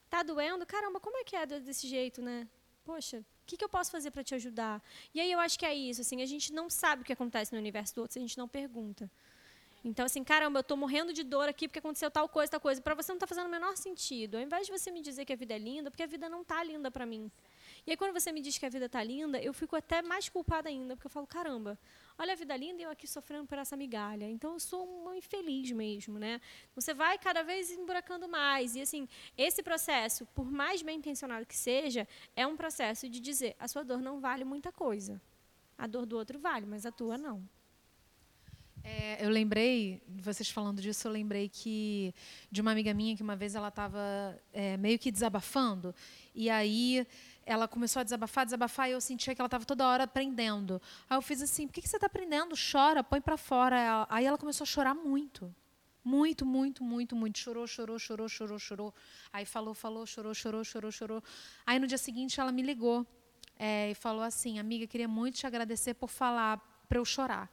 Está doendo? Caramba, como é que é desse jeito, né? Poxa, o que, que eu posso fazer para te ajudar? E aí eu acho que é isso, assim, a gente não sabe o que acontece no universo do outro se a gente não pergunta. Então, assim, caramba, eu estou morrendo de dor aqui porque aconteceu tal coisa, tal coisa. Para você não está fazendo o menor sentido. Ao invés de você me dizer que a vida é linda, porque a vida não está linda para mim. E aí, quando você me diz que a vida está linda, eu fico até mais culpada ainda, porque eu falo, caramba, olha a vida linda e eu aqui sofrendo por essa migalha. Então, eu sou uma infeliz mesmo, né? Você vai cada vez emburacando mais. E, assim, esse processo, por mais bem intencionado que seja, é um processo de dizer, a sua dor não vale muita coisa. A dor do outro vale, mas a tua não. É, eu lembrei, vocês falando disso, eu lembrei que de uma amiga minha que uma vez ela estava é, meio que desabafando e aí ela começou a desabafar, desabafar e eu sentia que ela estava toda hora aprendendo. Aí eu fiz assim, por que, que você está aprendendo? Chora, põe para fora. Aí ela começou a chorar muito. Muito, muito, muito, muito. Chorou, chorou, chorou, chorou, chorou. Aí falou, falou, chorou, chorou, chorou, chorou. Aí no dia seguinte ela me ligou é, e falou assim, amiga, queria muito te agradecer por falar para eu chorar.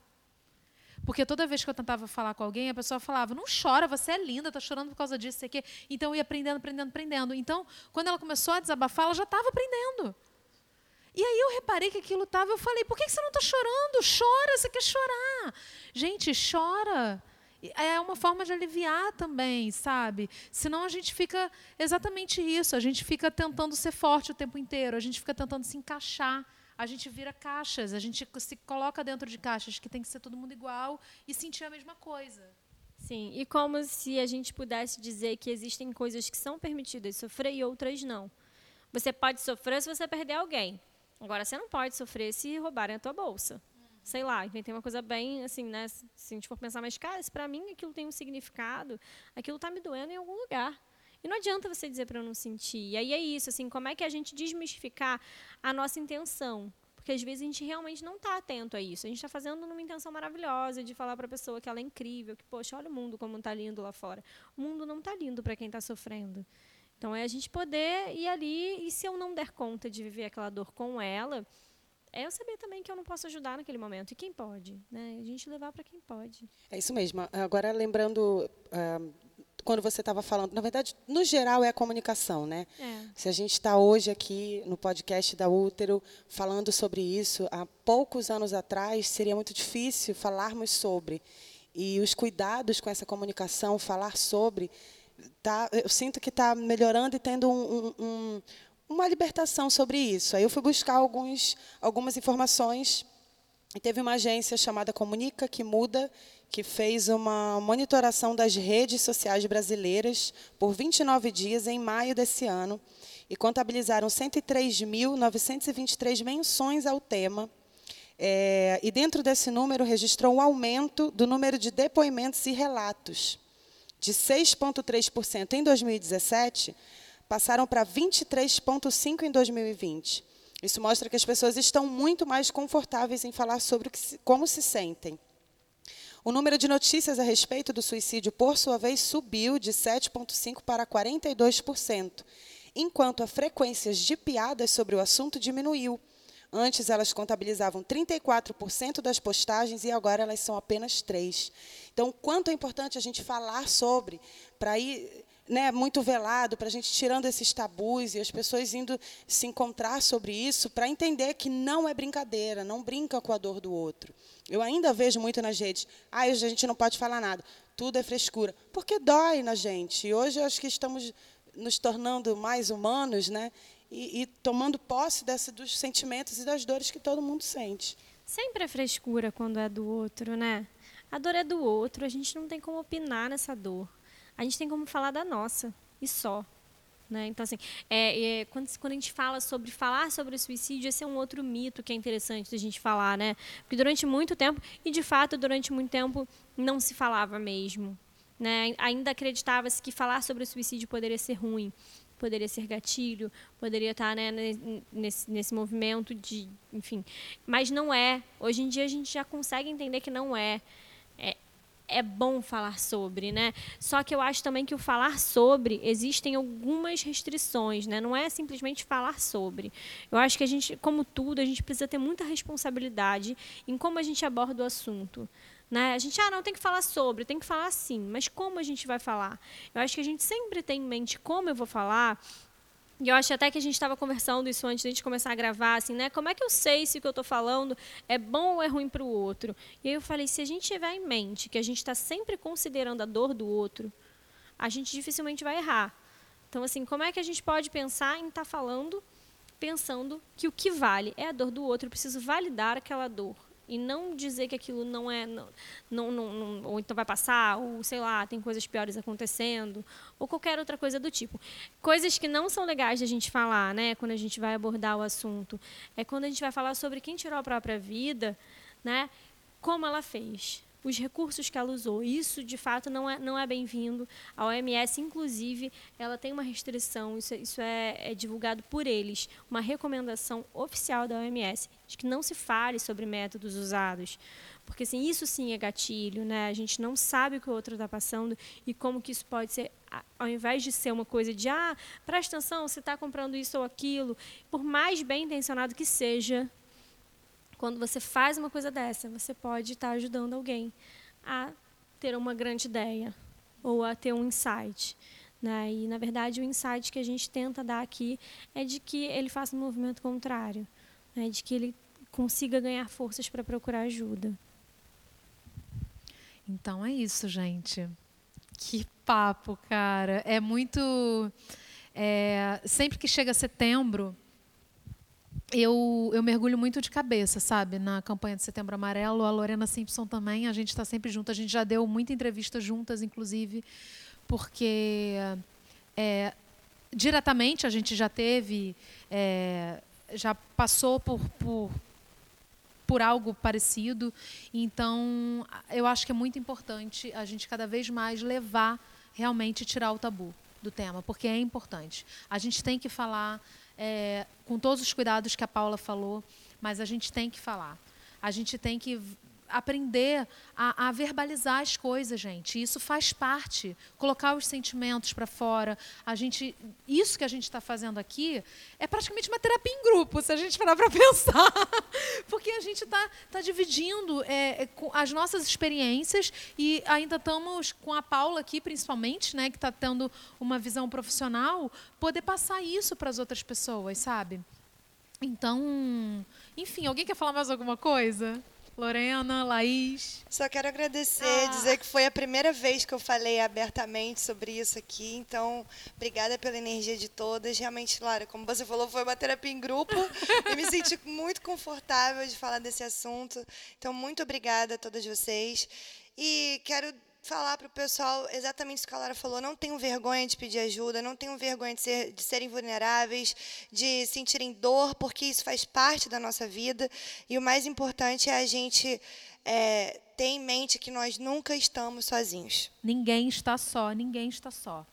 Porque toda vez que eu tentava falar com alguém, a pessoa falava: não chora, você é linda, está chorando por causa disso, que. Então eu ia aprendendo, aprendendo, aprendendo. Então, quando ela começou a desabafar, ela já estava aprendendo. E aí eu reparei que aquilo estava, eu falei: por que você não está chorando? Chora, você quer chorar. Gente, chora. É uma forma de aliviar também, sabe? Senão a gente fica exatamente isso, a gente fica tentando ser forte o tempo inteiro, a gente fica tentando se encaixar a gente vira caixas, a gente se coloca dentro de caixas que tem que ser todo mundo igual e sentir a mesma coisa. Sim, e como se a gente pudesse dizer que existem coisas que são permitidas sofrer e outras não. Você pode sofrer se você perder alguém. Agora, você não pode sofrer se roubarem a tua bolsa. Sei lá, inventei uma coisa bem, assim, né? Se a gente for pensar, mas, cara, se para mim aquilo tem um significado, aquilo está me doendo em algum lugar. E não adianta você dizer para eu não sentir. E aí é isso, assim, como é que a gente desmistificar a nossa intenção? Porque às vezes a gente realmente não está atento a isso. A gente está fazendo numa intenção maravilhosa de falar para a pessoa que ela é incrível, que, poxa, olha o mundo como está lindo lá fora. O mundo não está lindo para quem está sofrendo. Então é a gente poder ir ali e se eu não der conta de viver aquela dor com ela, é eu saber também que eu não posso ajudar naquele momento. E quem pode? Né? A gente levar para quem pode. É isso mesmo. Agora, lembrando uh, quando você estava falando, na verdade, no geral é a comunicação, né? É. Se a gente está hoje aqui no podcast da Útero falando sobre isso, há poucos anos atrás seria muito difícil falarmos sobre. E os cuidados com essa comunicação, falar sobre, tá, eu sinto que está melhorando e tendo um, um, uma libertação sobre isso. Aí eu fui buscar alguns, algumas informações e teve uma agência chamada Comunica que Muda, que fez uma monitoração das redes sociais brasileiras por 29 dias em maio desse ano e contabilizaram 103.923 menções ao tema. É, e dentro desse número registrou um aumento do número de depoimentos e relatos. De 6,3% em 2017, passaram para 23,5% em 2020. Isso mostra que as pessoas estão muito mais confortáveis em falar sobre como se sentem. O número de notícias a respeito do suicídio, por sua vez, subiu de 7,5% para 42%, enquanto a frequência de piadas sobre o assunto diminuiu. Antes elas contabilizavam 34% das postagens e agora elas são apenas 3%. Então, quanto é importante a gente falar sobre, para ir né, muito velado, para a gente tirando esses tabus e as pessoas indo se encontrar sobre isso, para entender que não é brincadeira, não brinca com a dor do outro. Eu ainda vejo muito nas redes, ah, a gente não pode falar nada, tudo é frescura, porque dói na gente. E hoje eu acho que estamos nos tornando mais humanos, né, e, e tomando posse dessa, dos sentimentos e das dores que todo mundo sente. Sempre é frescura quando é do outro, né? A dor é do outro, a gente não tem como opinar nessa dor a gente tem como falar da nossa e só. Né? Então, assim, é, é, quando, quando a gente fala sobre falar sobre o suicídio, esse é um outro mito que é interessante da gente falar, né? Porque durante muito tempo, e de fato durante muito tempo, não se falava mesmo. Né? Ainda acreditava-se que falar sobre o suicídio poderia ser ruim, poderia ser gatilho, poderia estar né, nesse, nesse movimento de. Enfim. Mas não é. Hoje em dia a gente já consegue entender que não é. É bom falar sobre, né? Só que eu acho também que o falar sobre existem algumas restrições, né? Não é simplesmente falar sobre. Eu acho que a gente, como tudo, a gente precisa ter muita responsabilidade em como a gente aborda o assunto. Né? A gente, ah, não tem que falar sobre, tem que falar sim, mas como a gente vai falar? Eu acho que a gente sempre tem em mente como eu vou falar, e eu acho até que a gente estava conversando isso antes de a gente começar a gravar, assim, né? Como é que eu sei se o que eu estou falando é bom ou é ruim para o outro? E aí eu falei, se a gente tiver em mente que a gente está sempre considerando a dor do outro, a gente dificilmente vai errar. Então, assim, como é que a gente pode pensar em estar tá falando, pensando que o que vale é a dor do outro, eu preciso validar aquela dor e não dizer que aquilo não é não, não, não, ou então vai passar ou sei lá tem coisas piores acontecendo ou qualquer outra coisa do tipo. Coisas que não são legais de a gente falar né quando a gente vai abordar o assunto é quando a gente vai falar sobre quem tirou a própria vida né como ela fez os recursos que ela usou. Isso, de fato, não é, não é bem-vindo. A OMS, inclusive, ela tem uma restrição, isso, isso é, é divulgado por eles, uma recomendação oficial da OMS, de que não se fale sobre métodos usados. Porque assim, isso sim é gatilho, né? A gente não sabe o que o outro está passando e como que isso pode ser, ao invés de ser uma coisa de ah, presta atenção, você está comprando isso ou aquilo, por mais bem intencionado que seja, quando você faz uma coisa dessa, você pode estar ajudando alguém a ter uma grande ideia ou a ter um insight. Né? E, na verdade, o insight que a gente tenta dar aqui é de que ele faça um movimento contrário, né? de que ele consiga ganhar forças para procurar ajuda. Então é isso, gente. Que papo, cara. É muito. É, sempre que chega setembro, eu, eu mergulho muito de cabeça, sabe? Na campanha de Setembro Amarelo, a Lorena Simpson também, a gente está sempre junto. A gente já deu muita entrevista juntas, inclusive, porque é, diretamente a gente já teve, é, já passou por, por, por algo parecido. Então, eu acho que é muito importante a gente cada vez mais levar, realmente tirar o tabu do tema, porque é importante. A gente tem que falar é, com todos os cuidados que a Paula falou, mas a gente tem que falar. A gente tem que aprender a, a, verbalizar as coisas, gente. Isso faz parte. Colocar os sentimentos para fora. A gente, isso que a gente está fazendo aqui é praticamente uma terapia em grupo, se a gente parar para pensar, porque a gente está tá dividindo é, é as nossas experiências e ainda estamos com a Paula aqui, principalmente, né, que está tendo uma visão profissional, poder passar isso para as outras pessoas, sabe? Então, enfim, alguém quer falar mais alguma coisa? Lorena, Laís. Só quero agradecer, ah. dizer que foi a primeira vez que eu falei abertamente sobre isso aqui. Então, obrigada pela energia de todas. Realmente, Lara, como você falou, foi uma terapia em grupo e me senti muito confortável de falar desse assunto. Então, muito obrigada a todas vocês. E quero falar para o pessoal exatamente isso que a Lara falou. Não tenham vergonha de pedir ajuda, não tenham vergonha de, ser, de serem vulneráveis, de sentirem dor, porque isso faz parte da nossa vida. E o mais importante é a gente é, ter em mente que nós nunca estamos sozinhos. Ninguém está só, ninguém está só.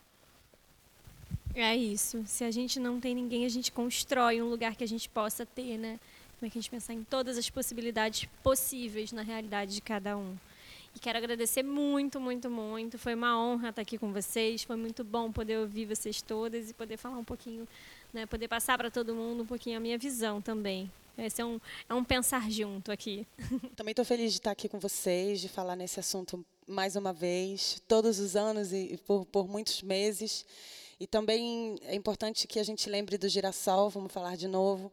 É isso. Se a gente não tem ninguém, a gente constrói um lugar que a gente possa ter, né? Como é que a gente pensar em todas as possibilidades possíveis na realidade de cada um. E quero agradecer muito, muito, muito. Foi uma honra estar aqui com vocês. Foi muito bom poder ouvir vocês todas e poder falar um pouquinho, né, poder passar para todo mundo um pouquinho a minha visão também. Esse é um, é um pensar junto aqui. Também estou feliz de estar aqui com vocês, de falar nesse assunto mais uma vez, todos os anos e por, por muitos meses. E também é importante que a gente lembre do girassol, vamos falar de novo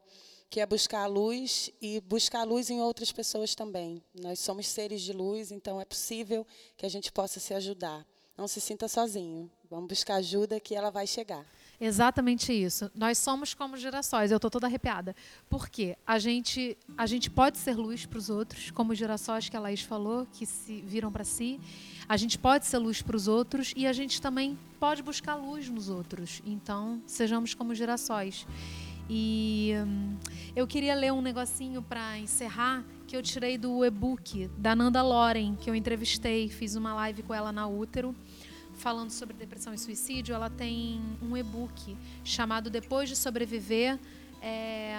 que é buscar a luz e buscar a luz em outras pessoas também. Nós somos seres de luz, então é possível que a gente possa se ajudar. Não se sinta sozinho. Vamos buscar ajuda que ela vai chegar. Exatamente isso. Nós somos como girassóis. Eu estou toda arrepiada. Por quê? A gente, a gente pode ser luz para os outros, como os girassóis que a Laís falou, que se viram para si. A gente pode ser luz para os outros e a gente também pode buscar luz nos outros. Então, sejamos como girassóis. E hum, eu queria ler um negocinho para encerrar que eu tirei do e-book da Nanda Loren, que eu entrevistei, fiz uma live com ela na Útero, falando sobre depressão e suicídio. Ela tem um e-book chamado Depois de Sobreviver. É,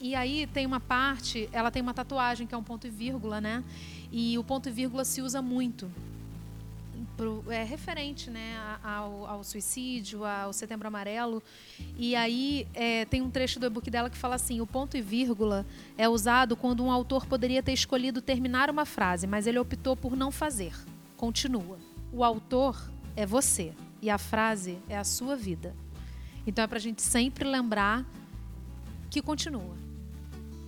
e aí tem uma parte, ela tem uma tatuagem que é um ponto e vírgula, né? E o ponto e vírgula se usa muito pro, é, referente né, ao, ao, suicídio, ao setembro amarelo. E aí é, tem um trecho do e-book dela que fala assim: o ponto e vírgula é usado quando um autor poderia ter escolhido terminar uma frase, mas ele optou por não fazer. Continua. O autor é você e a frase é a sua vida. Então é para a gente sempre lembrar que continua.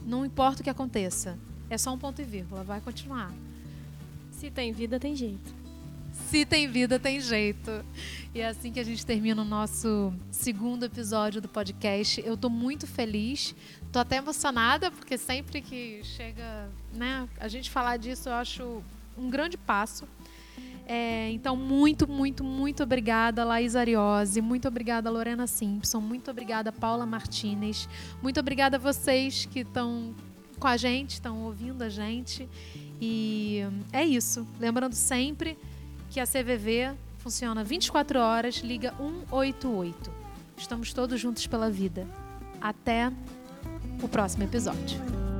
Não importa o que aconteça, é só um ponto e vírgula, vai continuar. Se tem vida, tem jeito. Se tem vida, tem jeito. E é assim que a gente termina o nosso segundo episódio do podcast. Eu tô muito feliz, tô até emocionada, porque sempre que chega, né, a gente falar disso, eu acho um grande passo. É, então, muito, muito, muito obrigada, Laís Ariose. Muito obrigada, Lorena Simpson. Muito obrigada, Paula Martinez. Muito obrigada a vocês que estão com a gente, estão ouvindo a gente. E é isso. Lembrando sempre que a CVV funciona 24 horas, liga 188. Estamos todos juntos pela vida. Até o próximo episódio.